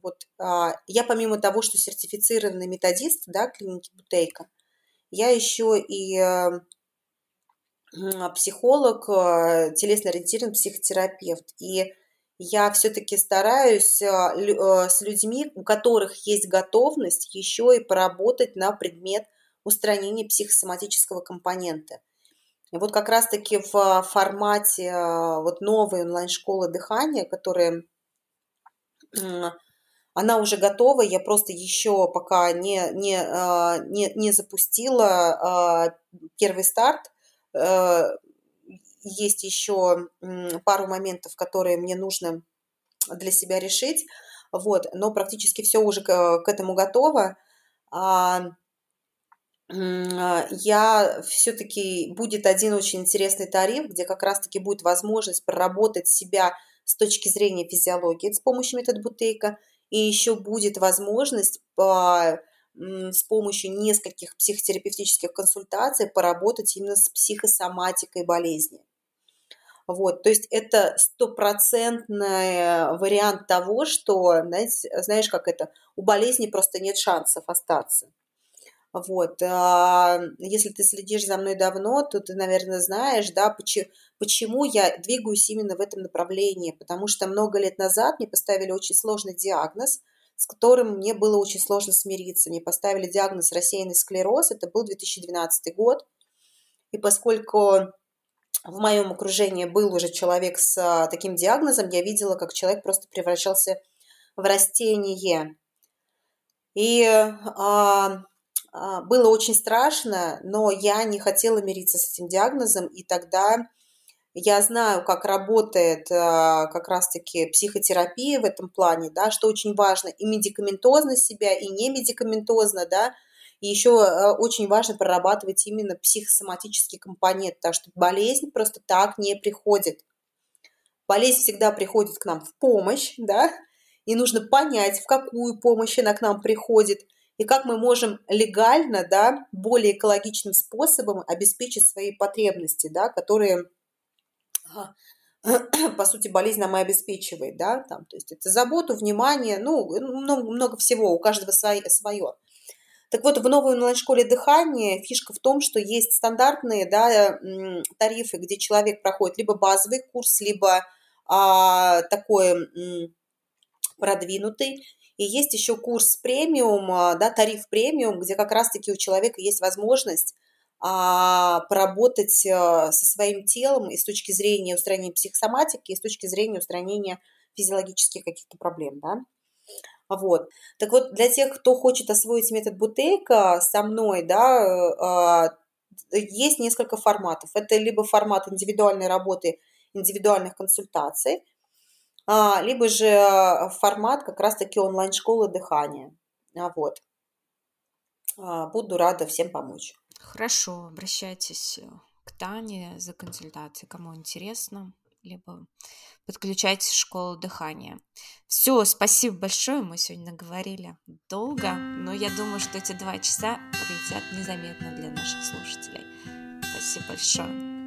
вот, а, я помимо того, что сертифицированный методист да, клиники Бутейка, я еще и психолог, телесно-ориентированный психотерапевт. И я все-таки стараюсь а, а, с людьми, у которых есть готовность еще и поработать на предмет устранения психосоматического компонента. И вот как раз-таки в формате вот новой онлайн-школы дыхания, которая она уже готова, я просто еще пока не, не, а, не, не запустила а, первый старт. Э, есть еще пару моментов, которые мне нужно для себя решить, вот, но практически все уже к, к этому готово. А, я все-таки будет один очень интересный тариф, где как раз-таки будет возможность проработать себя с точки зрения физиологии с помощью метода Бутейка, и еще будет возможность по, с помощью нескольких психотерапевтических консультаций поработать именно с психосоматикой болезни. Вот, то есть это стопроцентный вариант того, что, знаете, знаешь, как это, у болезни просто нет шансов остаться. Вот, а, если ты следишь за мной давно, то ты, наверное, знаешь, да, почему, почему я двигаюсь именно в этом направлении, потому что много лет назад мне поставили очень сложный диагноз, с которым мне было очень сложно смириться. Мне поставили диагноз рассеянный склероз, это был 2012 год, и поскольку в моем окружении был уже человек с а, таким диагнозом, я видела, как человек просто превращался в растение. И а, было очень страшно, но я не хотела мириться с этим диагнозом, и тогда я знаю, как работает а, как раз-таки психотерапия в этом плане, да, что очень важно и медикаментозно себя, и не медикаментозно, да, и еще а, очень важно прорабатывать именно психосоматический компонент, потому что болезнь просто так не приходит. Болезнь всегда приходит к нам в помощь, да, и нужно понять, в какую помощь она к нам приходит – и как мы можем легально, да, более экологичным способом обеспечить свои потребности, да, которые, по сути, болезнь нам и обеспечивает, да, там, то есть это заботу, внимание, ну, много, много всего, у каждого свое. свое. Так вот, в новой онлайн-школе дыхания фишка в том, что есть стандартные да, тарифы, где человек проходит либо базовый курс, либо а, такой продвинутый. И есть еще курс премиум, а, да, тариф премиум, где как раз-таки у человека есть возможность а, поработать а, со своим телом и с точки зрения устранения психосоматики, и с точки зрения устранения физиологических каких-то проблем, да. Вот. Так вот, для тех, кто хочет освоить метод Бутейка со мной, да, есть несколько форматов. Это либо формат индивидуальной работы, индивидуальных консультаций, а, либо же а, формат как раз-таки онлайн-школы дыхания. А, вот. Буду рада всем помочь. Хорошо, обращайтесь э, к Тане за консультацией, кому интересно, либо подключайтесь в школу дыхания. Все, спасибо большое, мы сегодня говорили долго, но я думаю, что эти два часа пролетят незаметно для наших слушателей. Спасибо большое.